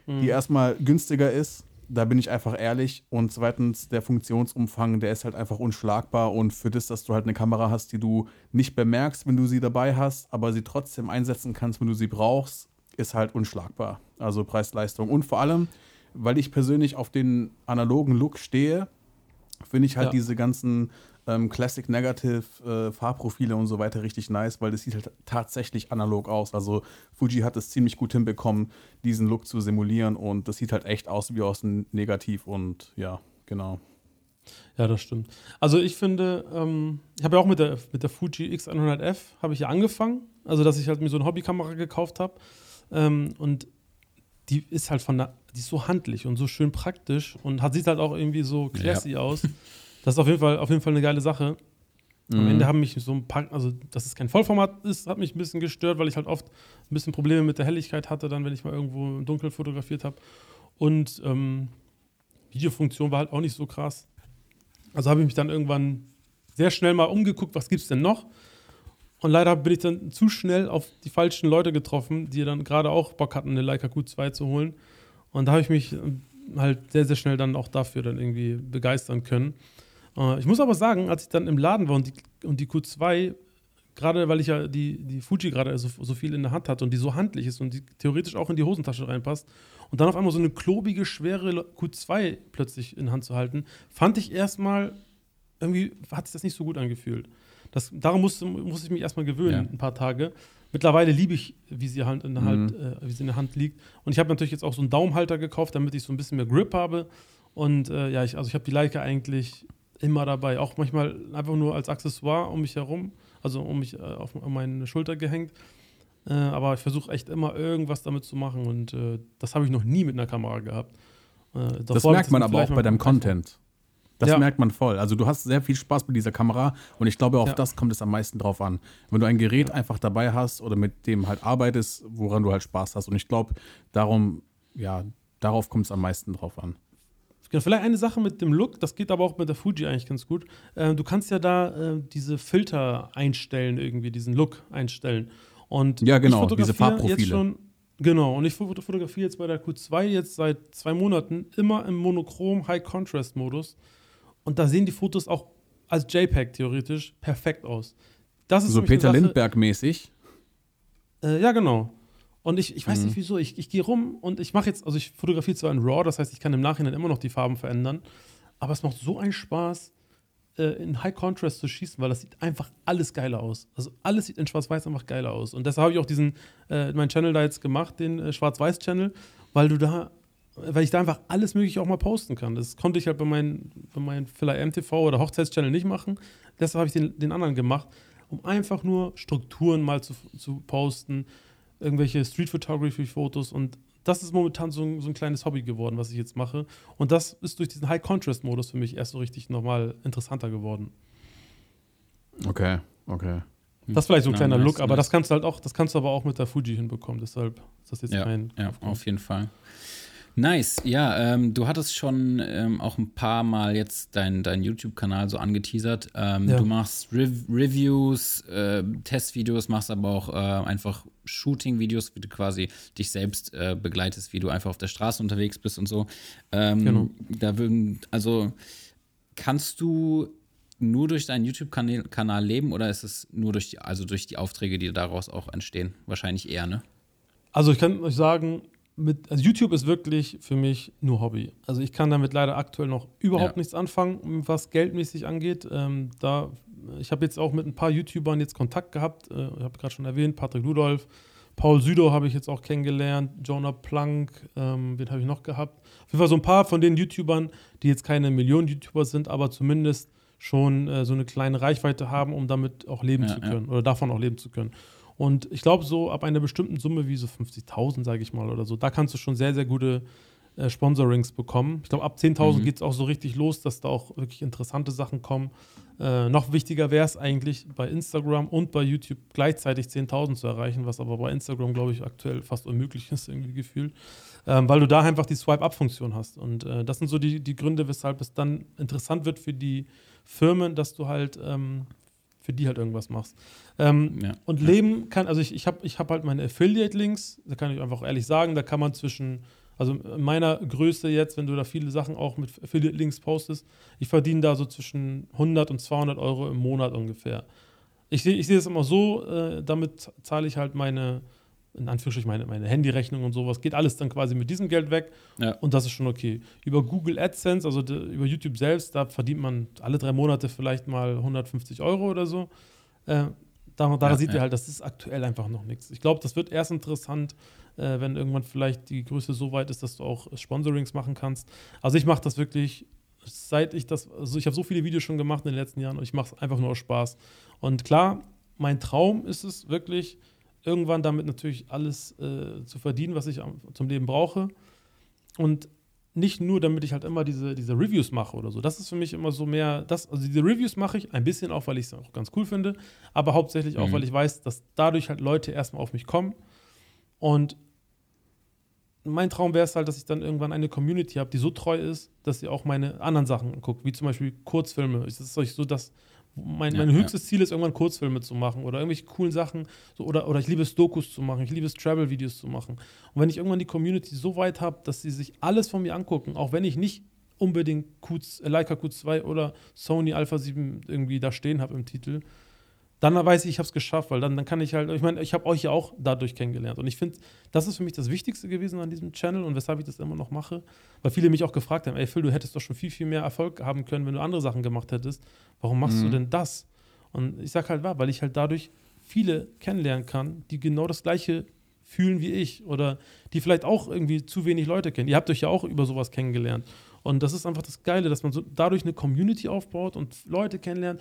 mhm. die erstmal günstiger ist da bin ich einfach ehrlich. Und zweitens, der Funktionsumfang, der ist halt einfach unschlagbar. Und für das, dass du halt eine Kamera hast, die du nicht bemerkst, wenn du sie dabei hast, aber sie trotzdem einsetzen kannst, wenn du sie brauchst, ist halt unschlagbar. Also Preis-Leistung. Und vor allem, weil ich persönlich auf den analogen Look stehe, finde ich halt ja. diese ganzen ähm, Classic Negative äh, Fahrprofile und so weiter richtig nice, weil das sieht halt tatsächlich analog aus. Also Fuji hat es ziemlich gut hinbekommen, diesen Look zu simulieren und das sieht halt echt aus wie aus einem Negativ und ja, genau. Ja, das stimmt. Also ich finde, ähm, ich habe ja auch mit der, mit der Fuji X100F habe ich ja angefangen, also dass ich halt mir so eine Hobbykamera gekauft habe ähm, und die ist halt von der, die ist so handlich und so schön praktisch und hat, sieht halt auch irgendwie so classy ja. aus. Das ist auf jeden Fall, auf jeden Fall eine geile Sache. Am mhm. Ende haben mich so ein paar, also dass es kein Vollformat ist, hat mich ein bisschen gestört, weil ich halt oft ein bisschen Probleme mit der Helligkeit hatte, dann, wenn ich mal irgendwo im Dunkeln fotografiert habe. Und ähm, Videofunktion war halt auch nicht so krass. Also habe ich mich dann irgendwann sehr schnell mal umgeguckt, was gibt es denn noch? Und leider bin ich dann zu schnell auf die falschen Leute getroffen, die dann gerade auch Bock hatten, eine Leica Q2 zu holen. Und da habe ich mich halt sehr, sehr schnell dann auch dafür dann irgendwie begeistern können. Äh, ich muss aber sagen, als ich dann im Laden war und die, und die Q2 gerade weil ich ja die, die Fuji gerade so, so viel in der Hand hatte und die so handlich ist und die theoretisch auch in die Hosentasche reinpasst und dann auf einmal so eine klobige, schwere Q2 plötzlich in der Hand zu halten, fand ich erstmal, irgendwie hat sich das nicht so gut angefühlt. Das, daran musste, musste ich mich erstmal gewöhnen, Ja. ein paar Tage. Mittlerweile liebe ich, wie sie, halt in der Hand, Mhm. äh, wie sie in der Hand liegt. Und ich habe natürlich jetzt auch so einen Daumenhalter gekauft, damit ich so ein bisschen mehr Grip habe. Und äh, ja, ich, also ich habe die Leica eigentlich immer dabei. Auch manchmal einfach nur als Accessoire um mich herum, also um mich äh, auf um meine Schulter gehängt. Äh, aber ich versuche echt immer irgendwas damit zu machen. Und äh, das habe ich noch nie mit einer Kamera gehabt. Äh, Das merkt man aber auch bei deinem. Content. Das Ja. merkt man voll. Also du hast sehr viel Spaß mit dieser Kamera und ich glaube, auf Ja. das kommt es am meisten drauf an. Wenn du ein Gerät einfach dabei hast oder mit dem halt arbeitest, woran du halt Spaß hast. Und ich glaube, darum, ja, darauf kommt es am meisten drauf an. Genau, vielleicht eine Sache mit dem Look, das geht aber auch mit der Fuji eigentlich ganz gut. Äh, du kannst ja da äh, diese Filter einstellen, irgendwie, diesen Look einstellen. Und Ja, genau, diese Farbprofile. Jetzt schon, genau, und ich foto- fotografiere jetzt bei der Q2 jetzt seit zwei Monaten immer im Monochrom High-Contrast-Modus. Und da sehen die Fotos auch als JPEG theoretisch perfekt aus. Das ist So Peter Lindberg-mäßig. äh, ja, genau. Und ich, ich weiß Mhm. nicht wieso. Ich, ich gehe rum und ich mache jetzt, also ich fotografiere zwar in RAW, das heißt, ich kann im Nachhinein immer noch die Farben verändern, aber es macht so einen Spaß, äh, in High Contrast zu schießen, weil das sieht einfach alles geiler aus. Also alles sieht in Schwarz-Weiß einfach geiler aus. Und deshalb habe ich auch diesen, äh, meinen Channel da jetzt gemacht, den äh, Schwarz-Weiß-Channel, weil du da, weil ich da einfach alles mögliche auch mal posten kann. Das konnte ich halt bei meinen, bei meinen Filler MTV oder Hochzeitschannel nicht machen. Deshalb habe ich den, den anderen gemacht, um einfach nur Strukturen mal zu, zu posten, irgendwelche Street Photography Fotos und das ist momentan so ein, so ein kleines Hobby geworden, was ich jetzt mache. Und das ist durch diesen High Contrast Modus für mich erst so richtig nochmal interessanter geworden. Okay, okay. Das ist vielleicht so ein kleiner nice, Look, aber nice. das kannst du halt auch, das kannst du aber auch mit der Fuji hinbekommen. Deshalb ist das jetzt Ja, kein. ja, auf jeden Fall. Nice, ja, ähm, du hattest schon ähm, auch ein paar Mal jetzt deinen dein YouTube-Kanal so angeteasert. Ähm, Ja. Du machst Rev Reviews, äh, Testvideos, machst aber auch äh, einfach Shooting-Videos, wie du quasi dich selbst äh, begleitest, wie du einfach auf der Straße unterwegs bist und so. Ähm, Genau. Da würden, also kannst du nur durch deinen YouTube-Kanal Kanal leben oder ist es nur durch die, also durch die Aufträge, die daraus auch entstehen? Wahrscheinlich eher, ne? Also ich kann euch sagen, mit, also YouTube ist wirklich für mich nur Hobby. Also ich kann damit leider aktuell noch überhaupt Ja. nichts anfangen, was geldmäßig angeht. Ähm, da, ich habe jetzt auch mit ein paar YouTubern jetzt Kontakt gehabt. Äh, ich habe gerade schon erwähnt, Patrick Rudolph, Paul Südow habe ich jetzt auch kennengelernt, Jonah Plank, ähm, wen habe ich noch gehabt? Auf jeden Fall so ein paar von den YouTubern, die jetzt keine Millionen-YouTuber sind, aber zumindest schon äh, so eine kleine Reichweite haben, um damit auch leben Ja, zu ja. können oder davon auch leben zu können. Und ich glaube, so ab einer bestimmten Summe wie so 50.000, sage ich mal, oder so, da kannst du schon sehr, sehr gute äh, Sponsorings bekommen. Ich glaube, ab 10.000 Mhm. geht es auch so richtig los, dass da auch wirklich interessante Sachen kommen. Äh, noch wichtiger wäre es eigentlich, bei Instagram und bei YouTube gleichzeitig 10.000 zu erreichen, was aber bei Instagram, glaube ich, aktuell fast unmöglich ist, irgendwie gefühlt. Ähm, weil du da einfach die Swipe-Up-Funktion hast. Und äh, das sind so die, die Gründe, weshalb es dann interessant wird für die Firmen, dass du halt ähm, für die halt irgendwas machst. Ähm, Ja. und Leben kann, also ich, ich habe ich hab halt meine Affiliate-Links, da kann ich einfach ehrlich sagen, da kann man zwischen, also in meiner Größe jetzt, wenn du da viele Sachen auch mit Affiliate-Links postest, ich verdiene da so zwischen 100 und 200 Euro im Monat ungefähr. Ich sehe ich seh das immer so, äh, damit zahle ich halt meine, in Anführungsstrichen, meine, meine Handyrechnung und sowas, geht alles dann quasi mit diesem Geld weg Ja. und das ist schon okay. Über Google AdSense, also de, über YouTube selbst, da verdient man alle drei Monate vielleicht mal 150 Euro oder so. Äh, daran daran Ja, sieht ja. ihr halt, das ist aktuell einfach noch nichts. Ich glaube, das wird erst interessant, äh, wenn irgendwann vielleicht die Größe so weit ist, dass du auch Sponsorings machen kannst. Also ich mache das wirklich, seit ich das, also ich habe so viele Videos schon gemacht in den letzten Jahren und ich mache es einfach nur aus Spaß. Und klar, mein Traum ist es wirklich, irgendwann damit natürlich alles äh, zu verdienen, was ich zum Leben brauche. Und nicht nur, damit ich halt immer diese, diese Reviews mache oder so. Das ist für mich immer so mehr, das, also diese Reviews mache ich ein bisschen auch, weil ich es auch ganz cool finde, aber hauptsächlich auch, Mhm. weil ich weiß, dass dadurch halt Leute erstmal auf mich kommen. Und mein Traum wäre es halt, dass ich dann irgendwann eine Community habe, die so treu ist, dass sie auch meine anderen Sachen guckt, wie zum Beispiel Kurzfilme. Es ist so, dass mein, Ja, mein ja. höchstes Ziel ist, irgendwann Kurzfilme zu machen oder irgendwelche coolen Sachen. So, oder, oder ich liebe es, Dokus zu machen, ich liebe es, Travel-Videos zu machen. Und wenn ich irgendwann die Community so weit habe, dass sie sich alles von mir angucken, auch wenn ich nicht unbedingt Q, Leica Q2 oder Sony Alpha 7 irgendwie da stehen habe im Titel, dann weiß ich, ich habe es geschafft, weil dann, dann kann ich halt, ich meine, ich habe euch ja auch dadurch kennengelernt. Und ich finde, das ist für mich das Wichtigste gewesen an diesem Channel und weshalb ich das immer noch mache. Weil viele mich auch gefragt haben, ey Phil, du hättest doch schon viel, viel mehr Erfolg haben können, wenn du andere Sachen gemacht hättest. Warum machst mhm. du denn das? Und ich sage halt, wahr, weil ich halt dadurch viele kennenlernen kann, die genau das Gleiche fühlen wie ich oder die vielleicht auch irgendwie zu wenig Leute kennen. Ihr habt euch ja auch über sowas kennengelernt. Und das ist einfach das Geile, dass man so dadurch eine Community aufbaut und Leute kennenlernt,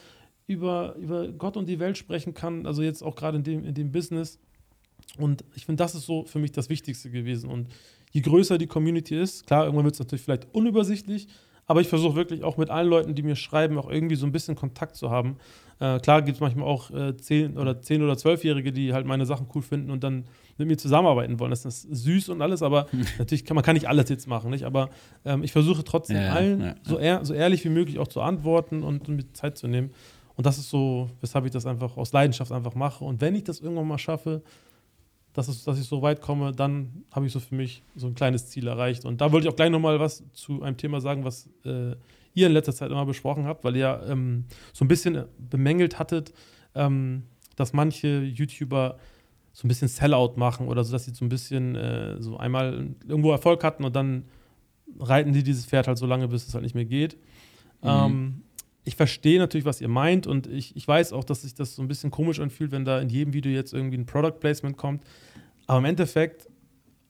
über, über Gott und die Welt sprechen kann, also jetzt auch gerade in dem, in dem Business. Und ich finde, das ist so für mich das Wichtigste gewesen. Und je größer die Community ist, klar, irgendwann wird es natürlich vielleicht unübersichtlich, aber ich versuche wirklich auch mit allen Leuten, die mir schreiben, auch irgendwie so ein bisschen Kontakt zu haben. Äh, klar gibt es manchmal auch äh, 10 oder 10 oder 12-Jährige, die halt meine Sachen cool finden und dann mit mir zusammenarbeiten wollen. Das ist süß und alles, aber natürlich kann man kann nicht alles jetzt machen, nicht? Aber ähm, ich versuche trotzdem ja, allen ja, ja. So, ehr, so ehrlich wie möglich auch zu antworten und, und mir Zeit zu nehmen. Und das ist so, weshalb ich das einfach aus Leidenschaft einfach mache. Und wenn ich das irgendwann mal schaffe, dass, es, dass ich so weit komme, dann habe ich so für mich so ein kleines Ziel erreicht. Und da wollte ich auch gleich nochmal was zu einem Thema sagen, was äh, ihr in letzter Zeit immer besprochen habt, weil ihr ähm, so ein bisschen bemängelt hattet, ähm, dass manche YouTuber so ein bisschen Sellout machen oder so, dass sie so ein bisschen äh, so einmal irgendwo Erfolg hatten und dann reiten die dieses Pferd halt so lange, bis es halt nicht mehr geht. Mhm. Ähm, ich verstehe natürlich, was ihr meint und ich, ich weiß auch, dass sich das so ein bisschen komisch anfühlt, wenn da in jedem Video jetzt irgendwie ein Product Placement kommt. Aber im Endeffekt,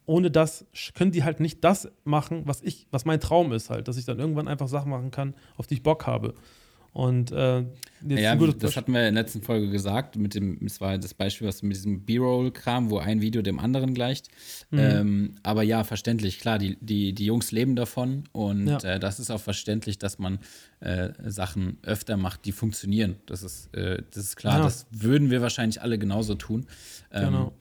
ohne das können die halt nicht das machen, was ich, was mein Traum ist halt, dass ich dann irgendwann einfach Sachen machen kann, auf die ich Bock habe. Und äh, ja, das hatten wir in der letzten Folge gesagt, mit dem, das war das Beispiel, was mit diesem B-Roll-Kram, wo ein Video dem anderen gleicht. Mhm. Ähm, aber ja, verständlich, klar, die, die, die Jungs leben davon und ja. äh, das ist auch verständlich, dass man äh, Sachen öfter macht, die funktionieren. Das ist, äh, das ist klar, ja. das würden wir wahrscheinlich alle genauso tun. Ähm, genau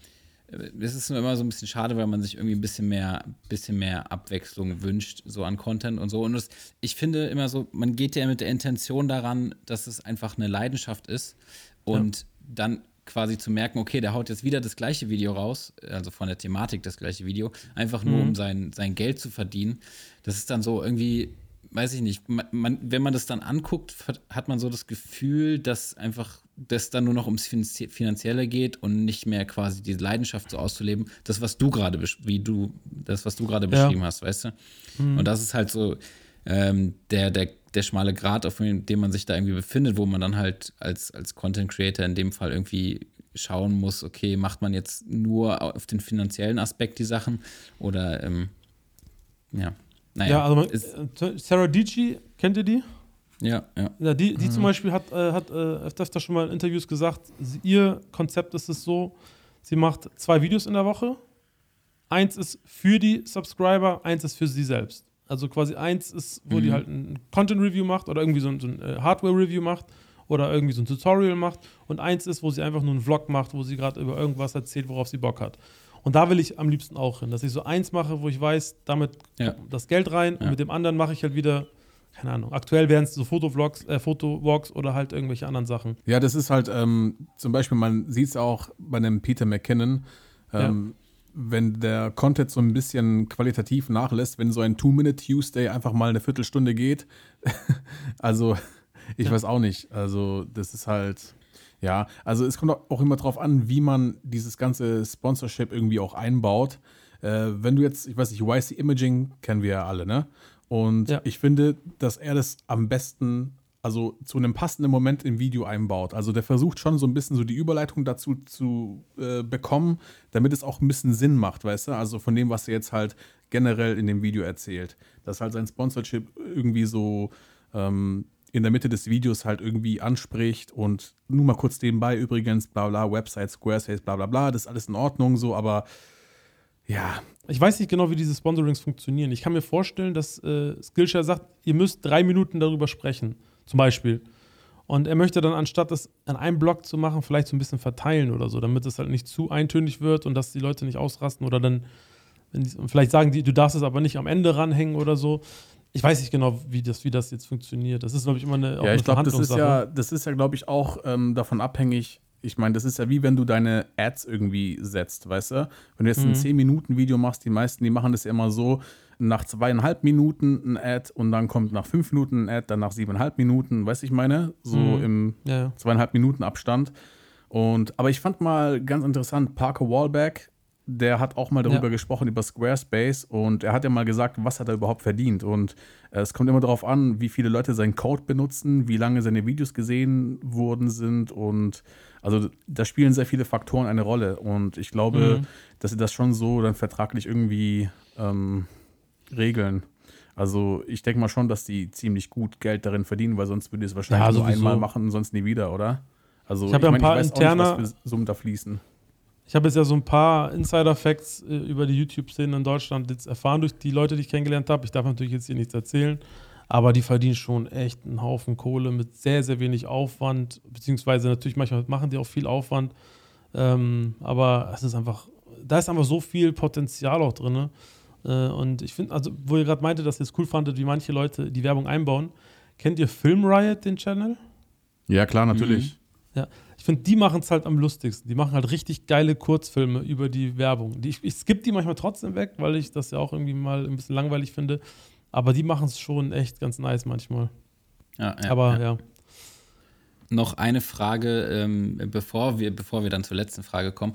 es ist nur immer so ein bisschen schade, weil man sich irgendwie ein bisschen mehr, bisschen mehr Abwechslung wünscht, so an Content und so. Und das, ich finde immer so, man geht ja mit der Intention daran, dass es einfach eine Leidenschaft ist und ja. dann quasi zu merken, okay, der haut jetzt wieder das gleiche Video raus, also von der Thematik das gleiche Video, einfach nur mhm. um sein, sein Geld zu verdienen. Das ist dann so irgendwie weiß ich nicht, man, man, wenn man das dann anguckt, hat man so das Gefühl, dass einfach das dann nur noch ums Finanzielle geht und nicht mehr quasi diese Leidenschaft so auszuleben. Das, was du gerade, wie du, das, was du gerade ja. beschrieben hast, weißt du? Mhm. Und das ist halt so ähm, der, der, der schmale Grat, auf dem man sich da irgendwie befindet, wo man dann halt als, als Content Creator in dem Fall irgendwie schauen muss, okay, macht man jetzt nur auf den finanziellen Aspekt die Sachen oder ähm, ja. Naja, ja, also man, äh, Sarah Dici, kennt ihr die? Ja, ja. ja die die mhm. zum Beispiel hat, äh, hat äh, öfter schon mal in Interviews gesagt, sie, ihr Konzept ist es so, sie macht zwei Videos in der Woche. Eins ist für die Subscriber, eins ist für sie selbst. Also quasi eins ist, wo mhm. die halt ein Content-Review macht oder irgendwie so ein, so ein äh, Hardware-Review macht oder irgendwie so ein Tutorial macht. Und eins ist, wo sie einfach nur einen Vlog macht, wo sie gerade über irgendwas erzählt, worauf sie Bock hat. Und da will ich am liebsten auch hin, dass ich so eins mache, wo ich weiß, damit ja. kommt das Geld rein ja. und mit dem anderen mache ich halt wieder keine Ahnung, aktuell wären es so Fotovlogs, äh, Fotowalks oder halt irgendwelche anderen Sachen. Ja, das ist halt ähm, zum Beispiel, man sieht es auch bei einem Peter McKinnon, ähm, ja. wenn der Content so ein bisschen qualitativ nachlässt, wenn so ein Two-Minute-Tuesday einfach mal eine Viertelstunde geht. also, ich ja. weiß auch nicht. Also, das ist halt. Ja, also es kommt auch immer darauf an, wie man dieses ganze Sponsorship irgendwie auch einbaut. Äh, wenn du jetzt, ich weiß nicht, YC Imaging kennen wir ja alle, ne? Und ja. ich finde, dass er das am besten, also zu einem passenden Moment im Video einbaut. Also der versucht schon so ein bisschen so die Überleitung dazu zu äh, bekommen, damit es auch ein bisschen Sinn macht, weißt du? Also von dem, was er jetzt halt generell in dem Video erzählt. Dass halt sein Sponsorship irgendwie so ähm, in der Mitte des Videos halt irgendwie anspricht und nur mal kurz nebenbei übrigens, bla bla, Website, Squarespace, bla bla bla, das ist alles in Ordnung so, aber ja. Ich weiß nicht genau, wie diese Sponsorings funktionieren. Ich kann mir vorstellen, dass äh, Skillshare sagt, ihr müsst drei Minuten darüber sprechen, zum Beispiel. Und er möchte dann, anstatt das an einem Blog zu machen, vielleicht so ein bisschen verteilen oder so, damit es halt nicht zu eintönig wird und dass die Leute nicht ausrasten oder dann, die, vielleicht sagen die, du darfst es aber nicht am Ende ranhängen oder so. Ich weiß nicht genau, wie das, wie das jetzt funktioniert. Das ist, glaube ich, immer eine, ja, ich glaube, das ist ja, das ist ja, glaube ich, auch ähm, davon abhängig. Ich meine, das ist ja wie wenn du deine Ads irgendwie setzt, weißt du? Wenn du jetzt mhm. ein 10-Minuten-Video machst, die meisten, die machen das ja immer so, nach zweieinhalb Minuten ein Ad und dann kommt nach fünf Minuten ein Ad, dann nach siebeneinhalb Minuten, weißt du, ich meine? So mhm. im ja. zweieinhalb Minuten Abstand. Und, aber ich fand mal ganz interessant, Parker Wallback, der hat auch mal darüber ja. gesprochen, über Squarespace und er hat ja mal gesagt, was hat er überhaupt verdient. Und äh, es kommt immer darauf an, wie viele Leute seinen Code benutzen, wie lange seine Videos gesehen worden sind und also da spielen sehr viele Faktoren eine Rolle. Und ich glaube, mhm. dass sie das schon so dann vertraglich irgendwie ähm, regeln. Also ich denke mal schon, dass die ziemlich gut Geld darin verdienen, weil sonst würde es wahrscheinlich ja, nur einmal machen und sonst nie wieder, oder? Also ich habe ja ein paar ich interne, nicht, was für Summen da fließen. Ich habe jetzt ja so ein paar Insider-Facts äh, über die YouTube-Szene in Deutschland jetzt erfahren durch die Leute, die ich kennengelernt habe. Ich darf natürlich jetzt hier nichts erzählen, aber die verdienen schon echt einen Haufen Kohle mit sehr, sehr wenig Aufwand, beziehungsweise natürlich manchmal machen die auch viel Aufwand. Ähm, aber es ist einfach, da ist einfach so viel Potenzial auch drin. Äh, und ich finde, also, wo ihr gerade meinte, dass ihr es cool fandet, wie manche Leute die Werbung einbauen. Kennt ihr Film Riot, den Channel? Ja, klar, natürlich. Mhm. Ja, ich finde, die machen es halt am lustigsten. Die machen halt richtig geile Kurzfilme über die Werbung. Die, ich, ich skippe die manchmal trotzdem weg, weil ich das ja auch irgendwie mal ein bisschen langweilig finde. Aber die machen es schon echt ganz nice manchmal. Ja, ja, Aber ja. Noch eine Frage, ähm, bevor, wir, bevor wir dann zur letzten Frage kommen.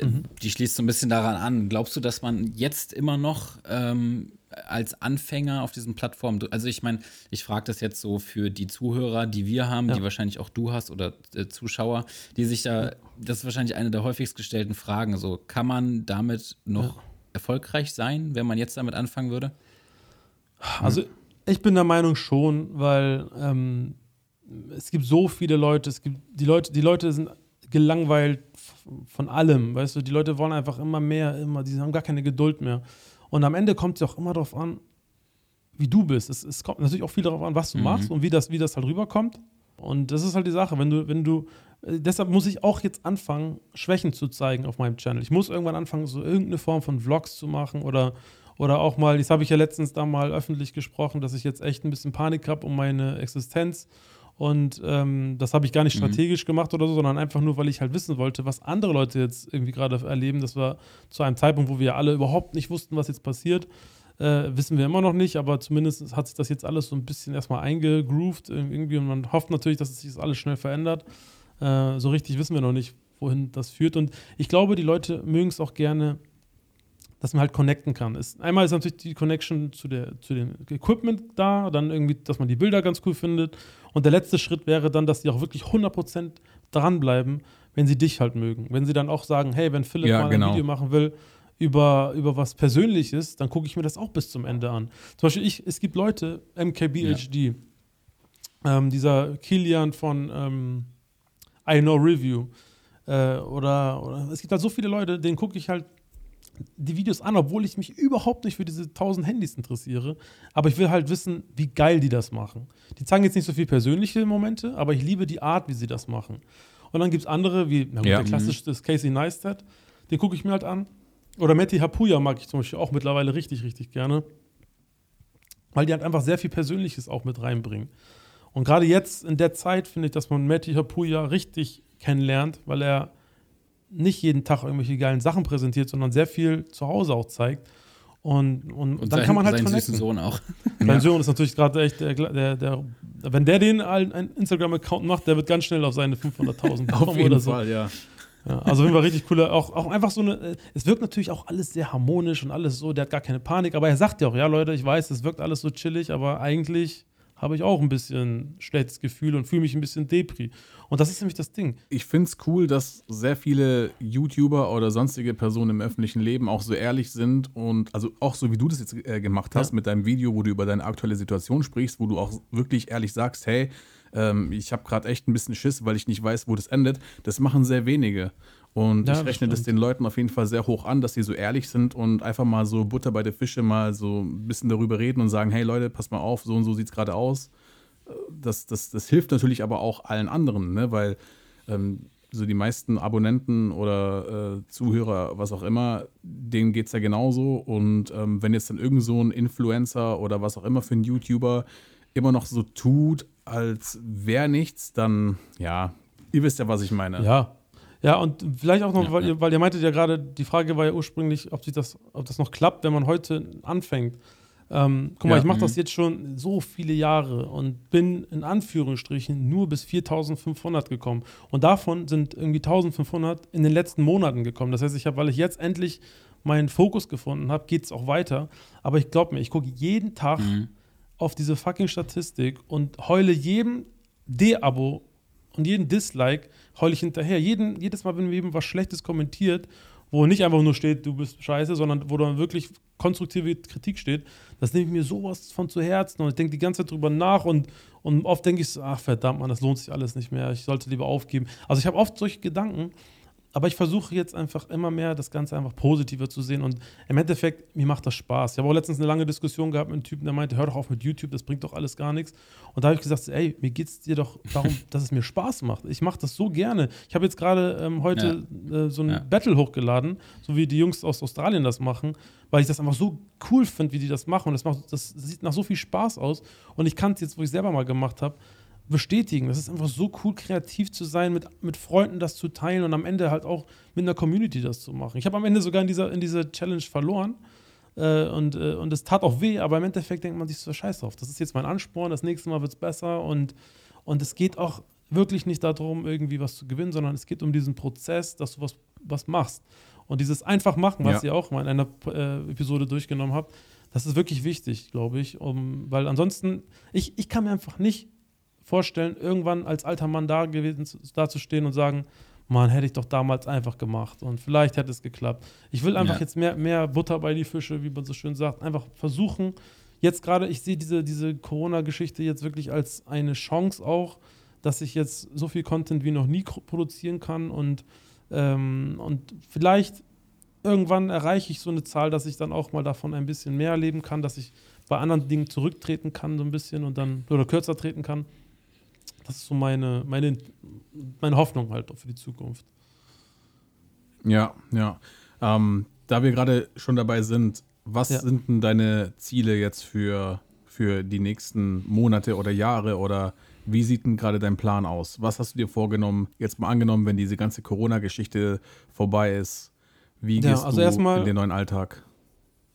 Mhm. Die schließt so ein bisschen daran an. Glaubst du, dass man jetzt immer noch ähm, als Anfänger auf diesen Plattformen, also ich meine, ich frage das jetzt so für die Zuhörer, die wir haben, ja. die wahrscheinlich auch du hast oder äh, Zuschauer, die sich da, das ist wahrscheinlich eine der häufigst gestellten Fragen, so kann man damit noch ja. erfolgreich sein, wenn man jetzt damit anfangen würde? Also ich bin der Meinung schon, weil ähm, es gibt so viele Leute, es gibt die Leute, die Leute sind gelangweilt von allem, weißt du, die Leute wollen einfach immer mehr, immer, die haben gar keine Geduld mehr. Und am Ende kommt es auch immer darauf an, wie du bist. Es, es, kommt natürlich auch viel darauf an, was du mhm. machst und wie das, wie das halt rüberkommt. Und das ist halt die Sache. Wenn du, wenn du, äh, deshalb muss ich auch jetzt anfangen, Schwächen zu zeigen auf meinem Channel. Ich muss irgendwann anfangen, so irgendeine Form von Vlogs zu machen oder, oder auch mal, das habe ich ja letztens da mal öffentlich gesprochen, dass ich jetzt echt ein bisschen Panik habe um meine Existenz. Und ähm, das habe ich gar nicht mhm. strategisch mhm. gemacht oder so, sondern einfach nur, weil ich halt wissen wollte, was andere Leute jetzt irgendwie gerade erleben. Das war zu einem Zeitpunkt, wo wir alle überhaupt nicht wussten, was jetzt passiert. Äh, wissen wir immer noch nicht, aber zumindest hat sich das jetzt alles so ein bisschen erstmal eingegroovt irgendwie und man hofft natürlich, dass es sich das alles schnell verändert. Äh, so richtig wissen wir noch nicht, wohin das führt. Und ich glaube, die Leute mögen es auch gerne, dass man halt connecten kann. Ist, einmal ist natürlich die Connection zu, der, zu dem Equipment da, dann irgendwie, dass man die Bilder ganz cool findet. Und der letzte Schritt wäre dann, dass die auch wirklich 100% dranbleiben, wenn sie dich halt mögen. Wenn sie dann auch sagen, hey, wenn Philipp ja, mal genau. ein Video machen will über, über was Persönliches, dann gucke ich mir das auch bis zum Ende an. Zum Beispiel, ich, es gibt Leute, MKBHD, ja. ähm, dieser Kilian von ähm, I Know Review, äh, oder, oder es gibt halt so viele Leute, denen gucke ich halt die Videos an, obwohl ich mich überhaupt nicht für diese 1000 Handys interessiere. Aber ich will halt wissen, wie geil die das machen. Die zeigen jetzt nicht so viel persönliche Momente, aber ich liebe die Art, wie sie das machen. Und dann gibt es andere, wie na gut, ja. der klassischste ist Casey Neistat. Den gucke ich mir halt an. Oder Matti Hapuya mag ich zum Beispiel auch mittlerweile richtig, richtig gerne. Weil die halt einfach sehr viel Persönliches auch mit reinbringen. Und gerade jetzt in der Zeit finde ich, dass man Matti Hapuya richtig kennenlernt, weil er nicht jeden Tag irgendwelche geilen Sachen präsentiert, sondern sehr viel zu Hause auch zeigt. Und, und, und dann sein, kann man halt seinen connecten. Sohn auch. Sein ja. Sohn ist natürlich gerade echt, der, der, der, wenn der den einen Instagram-Account macht, der wird ganz schnell auf seine 500.000 kommen auf jeden oder so. Fall, ja. ja also wenn wir richtig cooler, auch, auch einfach so eine, es wirkt natürlich auch alles sehr harmonisch und alles so, der hat gar keine Panik, aber er sagt ja auch, ja Leute, ich weiß, es wirkt alles so chillig, aber eigentlich habe ich auch ein bisschen schlechtes Gefühl und fühle mich ein bisschen depri. Und das ist nämlich das Ding. Ich finde es cool, dass sehr viele YouTuber oder sonstige Personen im öffentlichen Leben auch so ehrlich sind und also auch so wie du das jetzt äh, gemacht hast ja. mit deinem Video, wo du über deine aktuelle Situation sprichst, wo du auch wirklich ehrlich sagst, hey, ähm, ich habe gerade echt ein bisschen Schiss, weil ich nicht weiß, wo das endet. Das machen sehr wenige. Und ja, ich rechne das, das den Leuten auf jeden Fall sehr hoch an, dass sie so ehrlich sind und einfach mal so Butter bei der Fische mal so ein bisschen darüber reden und sagen, hey Leute, pass mal auf, so und so sieht es gerade aus das, das, das hilft natürlich aber auch allen anderen, ne? weil ähm, so die meisten Abonnenten oder äh, Zuhörer, was auch immer, denen geht es ja genauso. Und ähm, wenn jetzt dann irgend so ein Influencer oder was auch immer für ein YouTuber immer noch so tut, als wäre nichts, dann ja, ihr wisst ja, was ich meine. Ja. Ja, und vielleicht auch noch, ja, weil, ja. Ihr, weil ihr meintet ja gerade, die Frage war ja ursprünglich, ob, sich das, ob das noch klappt, wenn man heute anfängt. Ähm, guck mal, Ja, ich mache mhm. das jetzt schon so viele Jahre und bin in Anführungsstrichen nur bis 4500 gekommen. Und davon sind irgendwie 1500 in den letzten Monaten gekommen. Das heißt, ich habe, weil ich jetzt endlich meinen Fokus gefunden habe, geht es auch weiter. Aber ich glaube mir, ich gucke jeden Tag Mhm. auf diese fucking Statistik und heule jedem D-Abo und jeden Dislike heule ich hinterher. Jeden, jedes Mal, wenn mir eben was Schlechtes kommentiert, wo nicht einfach nur steht, du bist scheiße, sondern wo dann wirklich konstruktive Kritik steht, das nehme ich mir sowas von zu Herzen und ich denke die ganze Zeit drüber nach und, und oft denke ich so, ach verdammt, man, das lohnt sich alles nicht mehr, ich sollte lieber aufgeben. Also ich habe oft solche Gedanken, aber ich versuche jetzt einfach immer mehr das Ganze einfach positiver zu sehen und im Endeffekt, mir macht das Spaß. Ich habe auch letztens eine lange Diskussion gehabt mit einem Typen, der meinte, hör doch auf mit YouTube, das bringt doch alles gar nichts. Und da habe ich gesagt, ey, mir geht es dir doch darum, dass es mir Spaß macht. Ich mache das so gerne. Ich habe jetzt gerade ähm, heute äh, so ein Ja. Battle hochgeladen, so wie die Jungs aus Australien das machen, weil ich das einfach so cool finde, wie die das machen. Und das, macht, das sieht nach so viel Spaß aus. Und ich kann es jetzt, wo ich selber mal gemacht habe, bestätigen. Das ist einfach so cool, kreativ zu sein, mit, mit Freunden das zu teilen und am Ende halt auch mit einer Community das zu machen. Ich habe am Ende sogar in dieser, in dieser Challenge verloren. Äh, und, äh, und es tat auch weh, aber im Endeffekt denkt man sich so scheiß drauf. Das ist jetzt mein Ansporn, das nächste Mal wird es besser und, und es geht auch wirklich nicht darum, irgendwie was zu gewinnen, sondern es geht um diesen Prozess, dass du was, was machst. Und dieses einfach machen, was Ja. ihr auch mal in einer äh, Episode durchgenommen habt, das ist wirklich wichtig, glaube ich. Um, weil ansonsten, ich, ich kann mir einfach nicht vorstellen, irgendwann als alter Mann da gewesen zu- dazustehen und sagen, Mann, hätte ich doch damals einfach gemacht und vielleicht hätte es geklappt. Ich will einfach Ja. jetzt mehr, mehr Butter bei die Fische, wie man so schön sagt, einfach versuchen. Jetzt gerade, ich sehe diese, diese Corona-Geschichte jetzt wirklich als eine Chance auch, dass ich jetzt so viel Content wie noch nie produzieren kann und, ähm, und vielleicht irgendwann erreiche ich so eine Zahl, dass ich dann auch mal davon ein bisschen mehr erleben kann, dass ich bei anderen Dingen zurücktreten kann, so ein bisschen und dann oder kürzer treten kann. Das ist so meine, meine, meine Hoffnung halt für die Zukunft. Ja, ja. Ähm, da wir gerade schon dabei sind, was Ja. sind denn deine Ziele jetzt für, für die nächsten Monate oder Jahre oder wie sieht denn gerade dein Plan aus? Was hast du dir vorgenommen? Jetzt mal angenommen, wenn diese ganze Corona-Geschichte vorbei ist, wie Ja, gehst also du erstmal- in den neuen Alltag?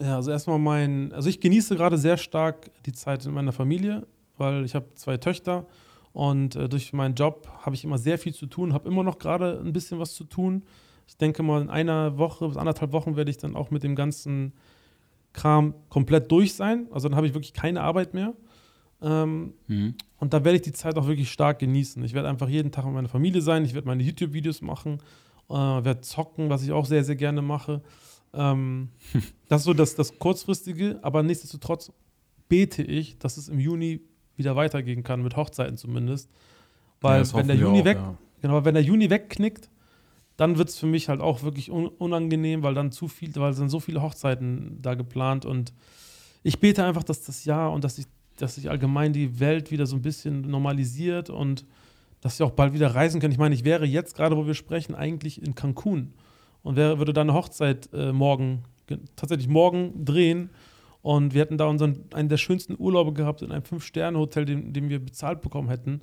Ja, also erstmal mein, also ich genieße gerade sehr stark die Zeit in meiner Familie, weil ich habe zwei Töchter und äh, durch meinen Job habe ich immer sehr viel zu tun, habe immer noch gerade ein bisschen was zu tun. Ich denke mal, in einer Woche bis anderthalb Wochen werde ich dann auch mit dem ganzen Kram komplett durch sein. Also dann habe ich wirklich keine Arbeit mehr. Ähm, Mhm. und da werde ich die Zeit auch wirklich stark genießen. Ich werde einfach jeden Tag mit meiner Familie sein, ich werde meine YouTube-Videos machen, äh, werde zocken, was ich auch sehr, sehr gerne mache. Ähm, das ist so das, das Kurzfristige, aber nichtsdestotrotz bete ich, dass es im Juni wieder weitergehen kann, mit Hochzeiten zumindest. Weil Ja, wenn der Juni auch, weg, ja. genau, wenn der Juni wegknickt, dann wird es für mich halt auch wirklich un unangenehm, weil dann zu viel, weil es sind so viele Hochzeiten da geplant und ich bete einfach, dass das Jahr und dass sich, dass sich allgemein die Welt wieder so ein bisschen normalisiert und dass ich auch bald wieder reisen kann. Ich meine, ich wäre jetzt gerade, wo wir sprechen, eigentlich in Cancun und wäre, würde da eine Hochzeit äh, morgen, ge- tatsächlich morgen drehen. Und wir hätten da unseren, einen der schönsten Urlaube gehabt in einem Fünf-Sterne-Hotel, den, den wir bezahlt bekommen hätten.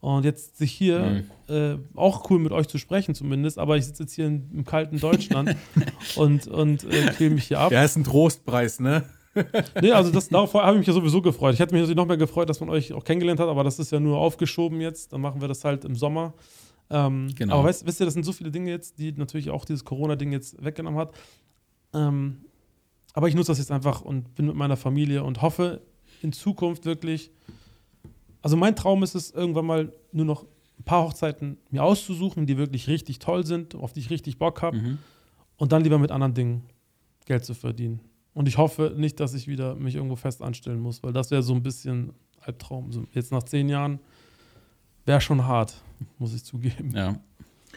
Und jetzt sich hier, äh, auch cool mit euch zu sprechen zumindest, aber ich sitze jetzt hier in, im kalten Deutschland und, und äh, quäle mich hier ab. Ja, ist ein Trostpreis, ne? Nee, also das, darauf habe ich mich ja sowieso gefreut. Ich hätte mich natürlich noch mehr gefreut, dass man euch auch kennengelernt hat, aber das ist ja nur aufgeschoben jetzt. Dann machen wir das halt im Sommer. Ähm, Genau. Aber weißt, wisst ihr, das sind so viele Dinge jetzt, die natürlich auch dieses Corona-Ding jetzt weggenommen hat. Ähm, aber ich nutze das jetzt einfach und bin mit meiner Familie und hoffe in Zukunft wirklich. Also mein Traum ist es, irgendwann mal nur noch ein paar Hochzeiten mir auszusuchen, die wirklich richtig toll sind, auf die ich richtig Bock habe Mhm. und dann lieber mit anderen Dingen Geld zu verdienen. Und ich hoffe nicht, dass ich wieder mich irgendwo fest anstellen muss, weil das wäre so ein bisschen Albtraum. So jetzt nach zehn Jahren wäre schon hart, muss ich zugeben. Ja.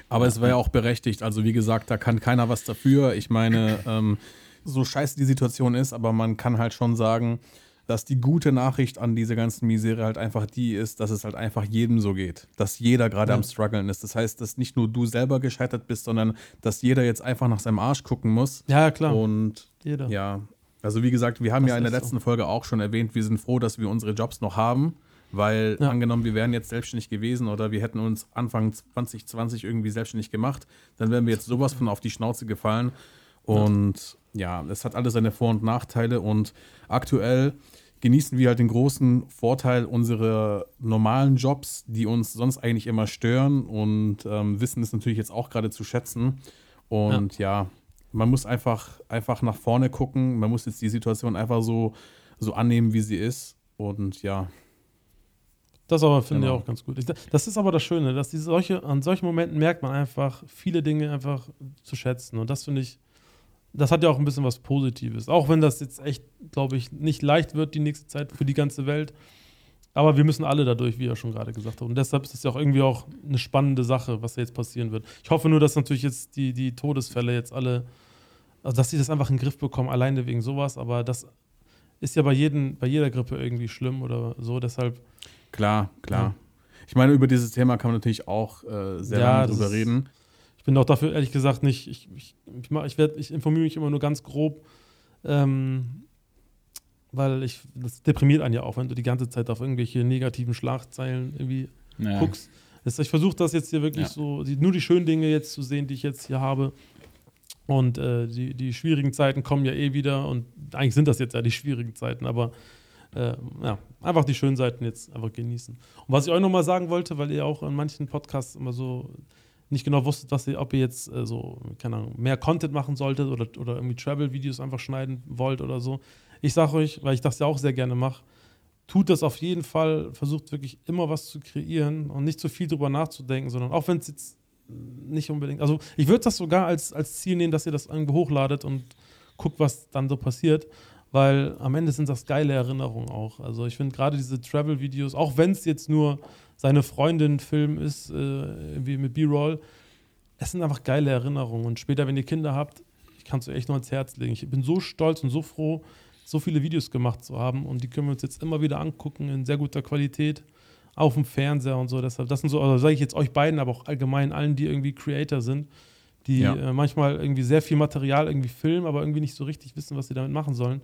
Aber es war ja auch berechtigt. Also wie gesagt, da kann keiner was dafür. Ich meine, ähm, so scheiße die Situation ist, aber man kann halt schon sagen, dass die gute Nachricht an diese ganzen Misere halt einfach die ist, dass es halt einfach jedem so geht. Dass jeder gerade Ja. am struggeln ist. Das heißt, dass nicht nur du selber gescheitert bist, sondern dass jeder jetzt einfach nach seinem Arsch gucken muss. Ja, klar. Und Jeder. ja, also wie gesagt, wir haben Das ja in der ist so. letzten Folge auch schon erwähnt, wir sind froh, dass wir unsere Jobs noch haben, weil Ja. angenommen, wir wären jetzt selbstständig gewesen oder wir hätten uns Anfang 2020 irgendwie selbstständig gemacht, dann wären wir jetzt sowas von auf die Schnauze gefallen. Und ja, es hat alles seine Vor- und Nachteile und aktuell genießen wir halt den großen Vorteil unserer normalen Jobs, die uns sonst eigentlich immer stören und ähm, wissen es natürlich jetzt auch gerade zu schätzen. Und ja. ja, man muss einfach, einfach nach vorne gucken. Man muss jetzt die Situation einfach so, so annehmen, wie sie ist. Und ja. Das aber finde genau. ich auch ganz gut. Das ist aber das Schöne, dass diese solche, an solchen Momenten merkt man einfach, viele Dinge einfach zu schätzen. Und das finde ich das hat ja auch ein bisschen was Positives. Auch wenn das jetzt echt, glaube ich, nicht leicht wird die nächste Zeit für die ganze Welt. Aber wir müssen alle dadurch, wie er schon gerade gesagt hat. Und deshalb ist es ja auch irgendwie auch eine spannende Sache, was jetzt passieren wird. Ich hoffe nur, dass natürlich jetzt die, die Todesfälle jetzt alle, also dass sie das einfach in den Griff bekommen, alleine wegen sowas. Aber das ist ja bei, jedem, bei jeder Grippe irgendwie schlimm oder so. Deshalb. Klar, klar. Ja. Ich meine, über dieses Thema kann man natürlich auch äh, sehr ja, lange drüber reden ich bin auch dafür ehrlich gesagt nicht, ich, ich, ich, ich, werd, ich informiere mich immer nur ganz grob, ähm, weil ich, das deprimiert einen ja auch, wenn du die ganze Zeit auf irgendwelche negativen Schlagzeilen irgendwie ja. guckst. ich versuche das jetzt hier wirklich ja. so, die, nur die schönen Dinge jetzt zu sehen, die ich jetzt hier habe. Und äh, die, die schwierigen Zeiten kommen ja eh wieder und eigentlich sind das jetzt ja die schwierigen Zeiten, aber äh, ja, einfach die schönen Seiten jetzt einfach genießen. Und was ich euch nochmal sagen wollte, weil ihr auch in manchen Podcasts immer so nicht genau wusstet, was ihr, ob ihr jetzt äh, so, keine Ahnung, mehr Content machen solltet oder, oder irgendwie Travel-Videos einfach schneiden wollt oder so. Ich sage euch, weil ich das ja auch sehr gerne mache, tut das auf jeden Fall, versucht wirklich immer was zu kreieren und nicht zu viel drüber nachzudenken, sondern auch wenn es jetzt nicht unbedingt, also ich würde das sogar als, als Ziel nehmen, dass ihr das irgendwo hochladet und guckt, was dann so passiert, weil am Ende sind das geile Erinnerungen auch. Also ich finde gerade diese Travel-Videos, auch wenn es jetzt nur seine Freundin Film ist, äh, wie mit B-Roll. Es sind einfach geile Erinnerungen. Und später, wenn ihr Kinder habt, ich kann es euch echt nur ans Herz legen. Ich bin so stolz und so froh, so viele Videos gemacht zu haben. Und die können wir uns jetzt immer wieder angucken in sehr guter Qualität auf dem Fernseher und so. Deshalb, das sind so, also sage ich jetzt euch beiden, aber auch allgemein allen, die irgendwie Creator sind, die ja. äh, manchmal irgendwie sehr viel Material irgendwie filmen, aber irgendwie nicht so richtig wissen, was sie damit machen sollen.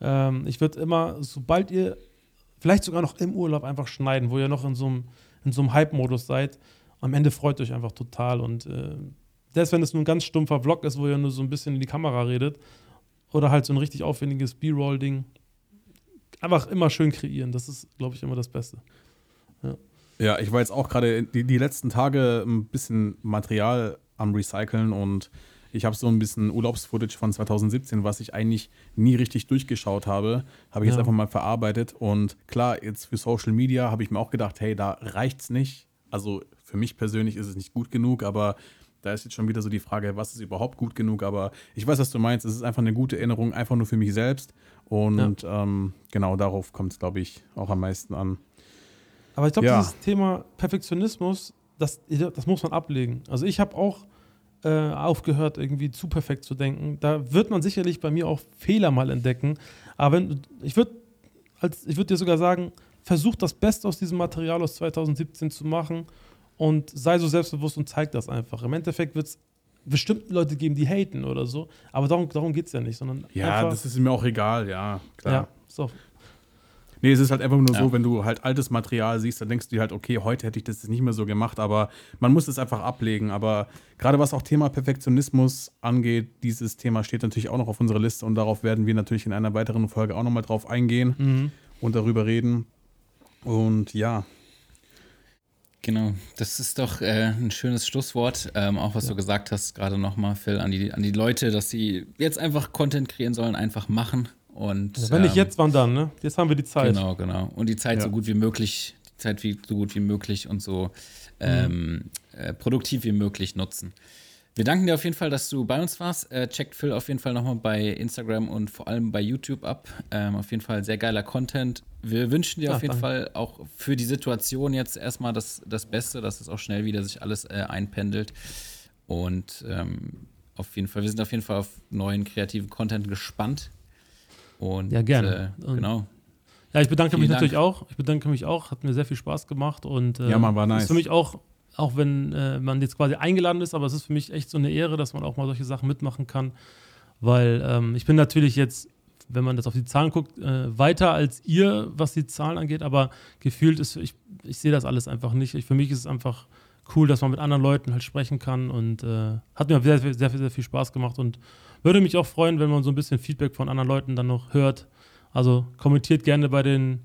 Ähm, ich würde immer, sobald ihr vielleicht sogar noch im Urlaub einfach schneiden, wo ihr noch in so einem, in so einem Hype-Modus seid. Am Ende freut euch einfach total. Und äh, selbst wenn es nur ein ganz stumpfer Vlog ist, wo ihr nur so ein bisschen in die Kamera redet, oder halt so ein richtig aufwendiges B-Roll-Ding, einfach immer schön kreieren. Das ist, glaube ich, immer das Beste. Ja. ja, ich war jetzt auch gerade die, die letzten Tage ein bisschen Material am Recyceln und ich habe so ein bisschen Urlaubsfootage von 2017, was ich eigentlich nie richtig durchgeschaut habe, habe ich ja. jetzt einfach mal verarbeitet. Und klar, jetzt für Social Media habe ich mir auch gedacht, hey, da reicht's nicht. Also für mich persönlich ist es nicht gut genug, aber da ist jetzt schon wieder so die Frage, was ist überhaupt gut genug? Aber ich weiß, was du meinst. Es ist einfach eine gute Erinnerung, einfach nur für mich selbst. Und ja. ähm, genau darauf kommt es, glaube ich, auch am meisten an. Aber ich glaube, ja. dieses Thema Perfektionismus, das, das muss man ablegen. Also ich habe auch äh, aufgehört, irgendwie zu perfekt zu denken. Da wird man sicherlich bei mir auch Fehler mal entdecken. Aber wenn, ich würde würd dir sogar sagen, versuch das Beste aus diesem Material aus 2017 zu machen und sei so selbstbewusst und zeig das einfach. Im Endeffekt wird es bestimmt Leute geben, die haten oder so, aber darum, darum geht es ja nicht, sondern. Ja, das ist mir auch egal, ja, klar. Ja, so. Nee, es ist halt einfach nur ja. so, wenn du halt altes Material siehst, dann denkst du dir halt, okay, heute hätte ich das nicht mehr so gemacht, aber man muss es einfach ablegen. Aber gerade was auch Thema Perfektionismus angeht, dieses Thema steht natürlich auch noch auf unserer Liste und darauf werden wir natürlich in einer weiteren Folge auch nochmal drauf eingehen mhm. und darüber reden. Und ja. Genau, das ist doch äh, ein schönes Schlusswort. Ähm, auch was ja. du gesagt hast, gerade nochmal, Phil, an die, an die Leute, dass sie jetzt einfach Content kreieren sollen, einfach machen. Und, also wenn nicht ähm, jetzt, wann dann, ne? Jetzt haben wir die Zeit. Genau, genau. Und die Zeit ja. so gut wie möglich, die Zeit wie, so gut wie möglich und so ähm, mhm. äh, produktiv wie möglich nutzen. Wir danken dir auf jeden Fall, dass du bei uns warst. Äh, checkt Phil auf jeden Fall nochmal bei Instagram und vor allem bei YouTube ab. Ähm, auf jeden Fall sehr geiler Content. Wir wünschen dir ja, auf jeden danke. Fall auch für die Situation jetzt erstmal das, das Beste, dass es auch schnell wieder sich alles äh, einpendelt. Und ähm, auf jeden Fall, wir sind auf jeden Fall auf neuen kreativen Content gespannt. Und, ja, gerne. Äh, genau. Ja, ich bedanke Vielen mich natürlich Dank. auch. Ich bedanke mich auch. Hat mir sehr viel Spaß gemacht. Und, äh, ja, man war nice. Ist für mich auch, auch wenn äh, man jetzt quasi eingeladen ist, aber es ist für mich echt so eine Ehre, dass man auch mal solche Sachen mitmachen kann. Weil ähm, ich bin natürlich jetzt, wenn man das auf die Zahlen guckt, äh, weiter als ihr, was die Zahlen angeht, aber gefühlt ist, ich, ich sehe das alles einfach nicht. Ich, für mich ist es einfach cool, dass man mit anderen Leuten halt sprechen kann und äh, hat mir sehr, sehr, sehr, sehr viel Spaß gemacht und würde mich auch freuen, wenn man so ein bisschen Feedback von anderen Leuten dann noch hört. Also kommentiert gerne bei den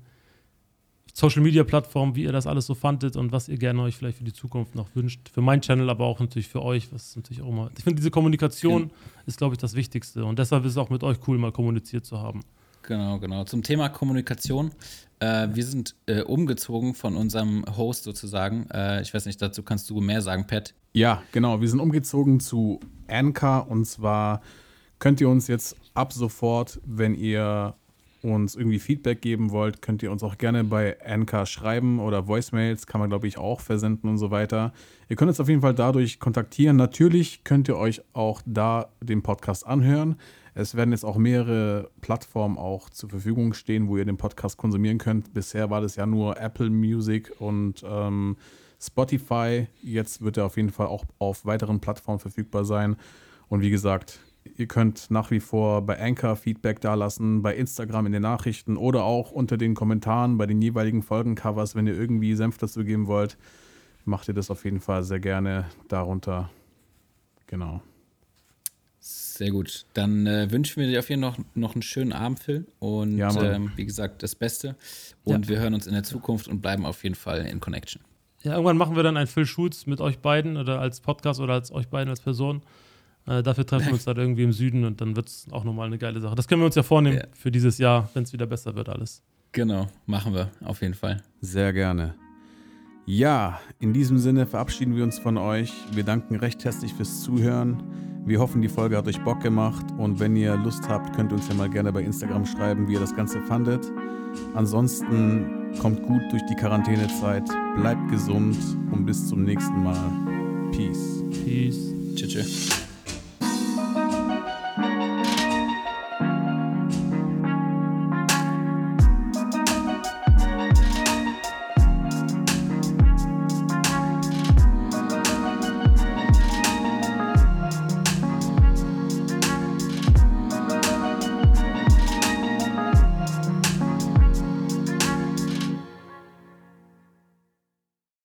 Social Media Plattformen, wie ihr das alles so fandet und was ihr gerne euch vielleicht für die Zukunft noch wünscht. Für meinen Channel, aber auch natürlich für euch, was natürlich auch immer. Ich finde, diese Kommunikation genau. ist, glaube ich, das Wichtigste und deshalb ist es auch mit euch cool, mal kommuniziert zu haben. Genau, genau. Zum Thema Kommunikation. Äh, wir sind äh, umgezogen von unserem Host sozusagen. Äh, ich weiß nicht, dazu kannst du mehr sagen, Pat. Ja, genau. Wir sind umgezogen zu Anchor und zwar könnt ihr uns jetzt ab sofort, wenn ihr uns irgendwie Feedback geben wollt, könnt ihr uns auch gerne bei Anchor schreiben oder Voicemails, kann man glaube ich auch versenden und so weiter. Ihr könnt uns auf jeden Fall dadurch kontaktieren. Natürlich könnt ihr euch auch da den Podcast anhören. Es werden jetzt auch mehrere Plattformen auch zur Verfügung stehen, wo ihr den Podcast konsumieren könnt. Bisher war das ja nur Apple Music und ähm, Spotify. Jetzt wird er auf jeden Fall auch auf weiteren Plattformen verfügbar sein. Und wie gesagt, ihr könnt nach wie vor bei Anchor Feedback dalassen, bei Instagram in den Nachrichten oder auch unter den Kommentaren bei den jeweiligen Folgencovers, wenn ihr irgendwie Senf dazu geben wollt, macht ihr das auf jeden Fall sehr gerne darunter. Genau. Sehr gut. Dann äh, wünschen wir dir auf jeden Fall noch, noch einen schönen Abend, Phil. Und ja, ähm, wie gesagt, das Beste. Und ja. wir hören uns in der Zukunft und bleiben auf jeden Fall in Connection. Ja, irgendwann machen wir dann ein Phil Schulz mit euch beiden oder als Podcast oder als euch beiden als Person. Äh, dafür treffen wir uns dann irgendwie im Süden und dann wird es auch nochmal eine geile Sache. Das können wir uns ja vornehmen ja. für dieses Jahr, wenn es wieder besser wird, alles. Genau, machen wir auf jeden Fall. Sehr gerne. Ja, in diesem Sinne verabschieden wir uns von euch. Wir danken recht herzlich fürs Zuhören. Wir hoffen, die Folge hat euch Bock gemacht und wenn ihr Lust habt, könnt ihr uns ja mal gerne bei Instagram schreiben, wie ihr das Ganze fandet. Ansonsten kommt gut durch die Quarantänezeit, bleibt gesund und bis zum nächsten Mal. Peace. Peace. Tschüss.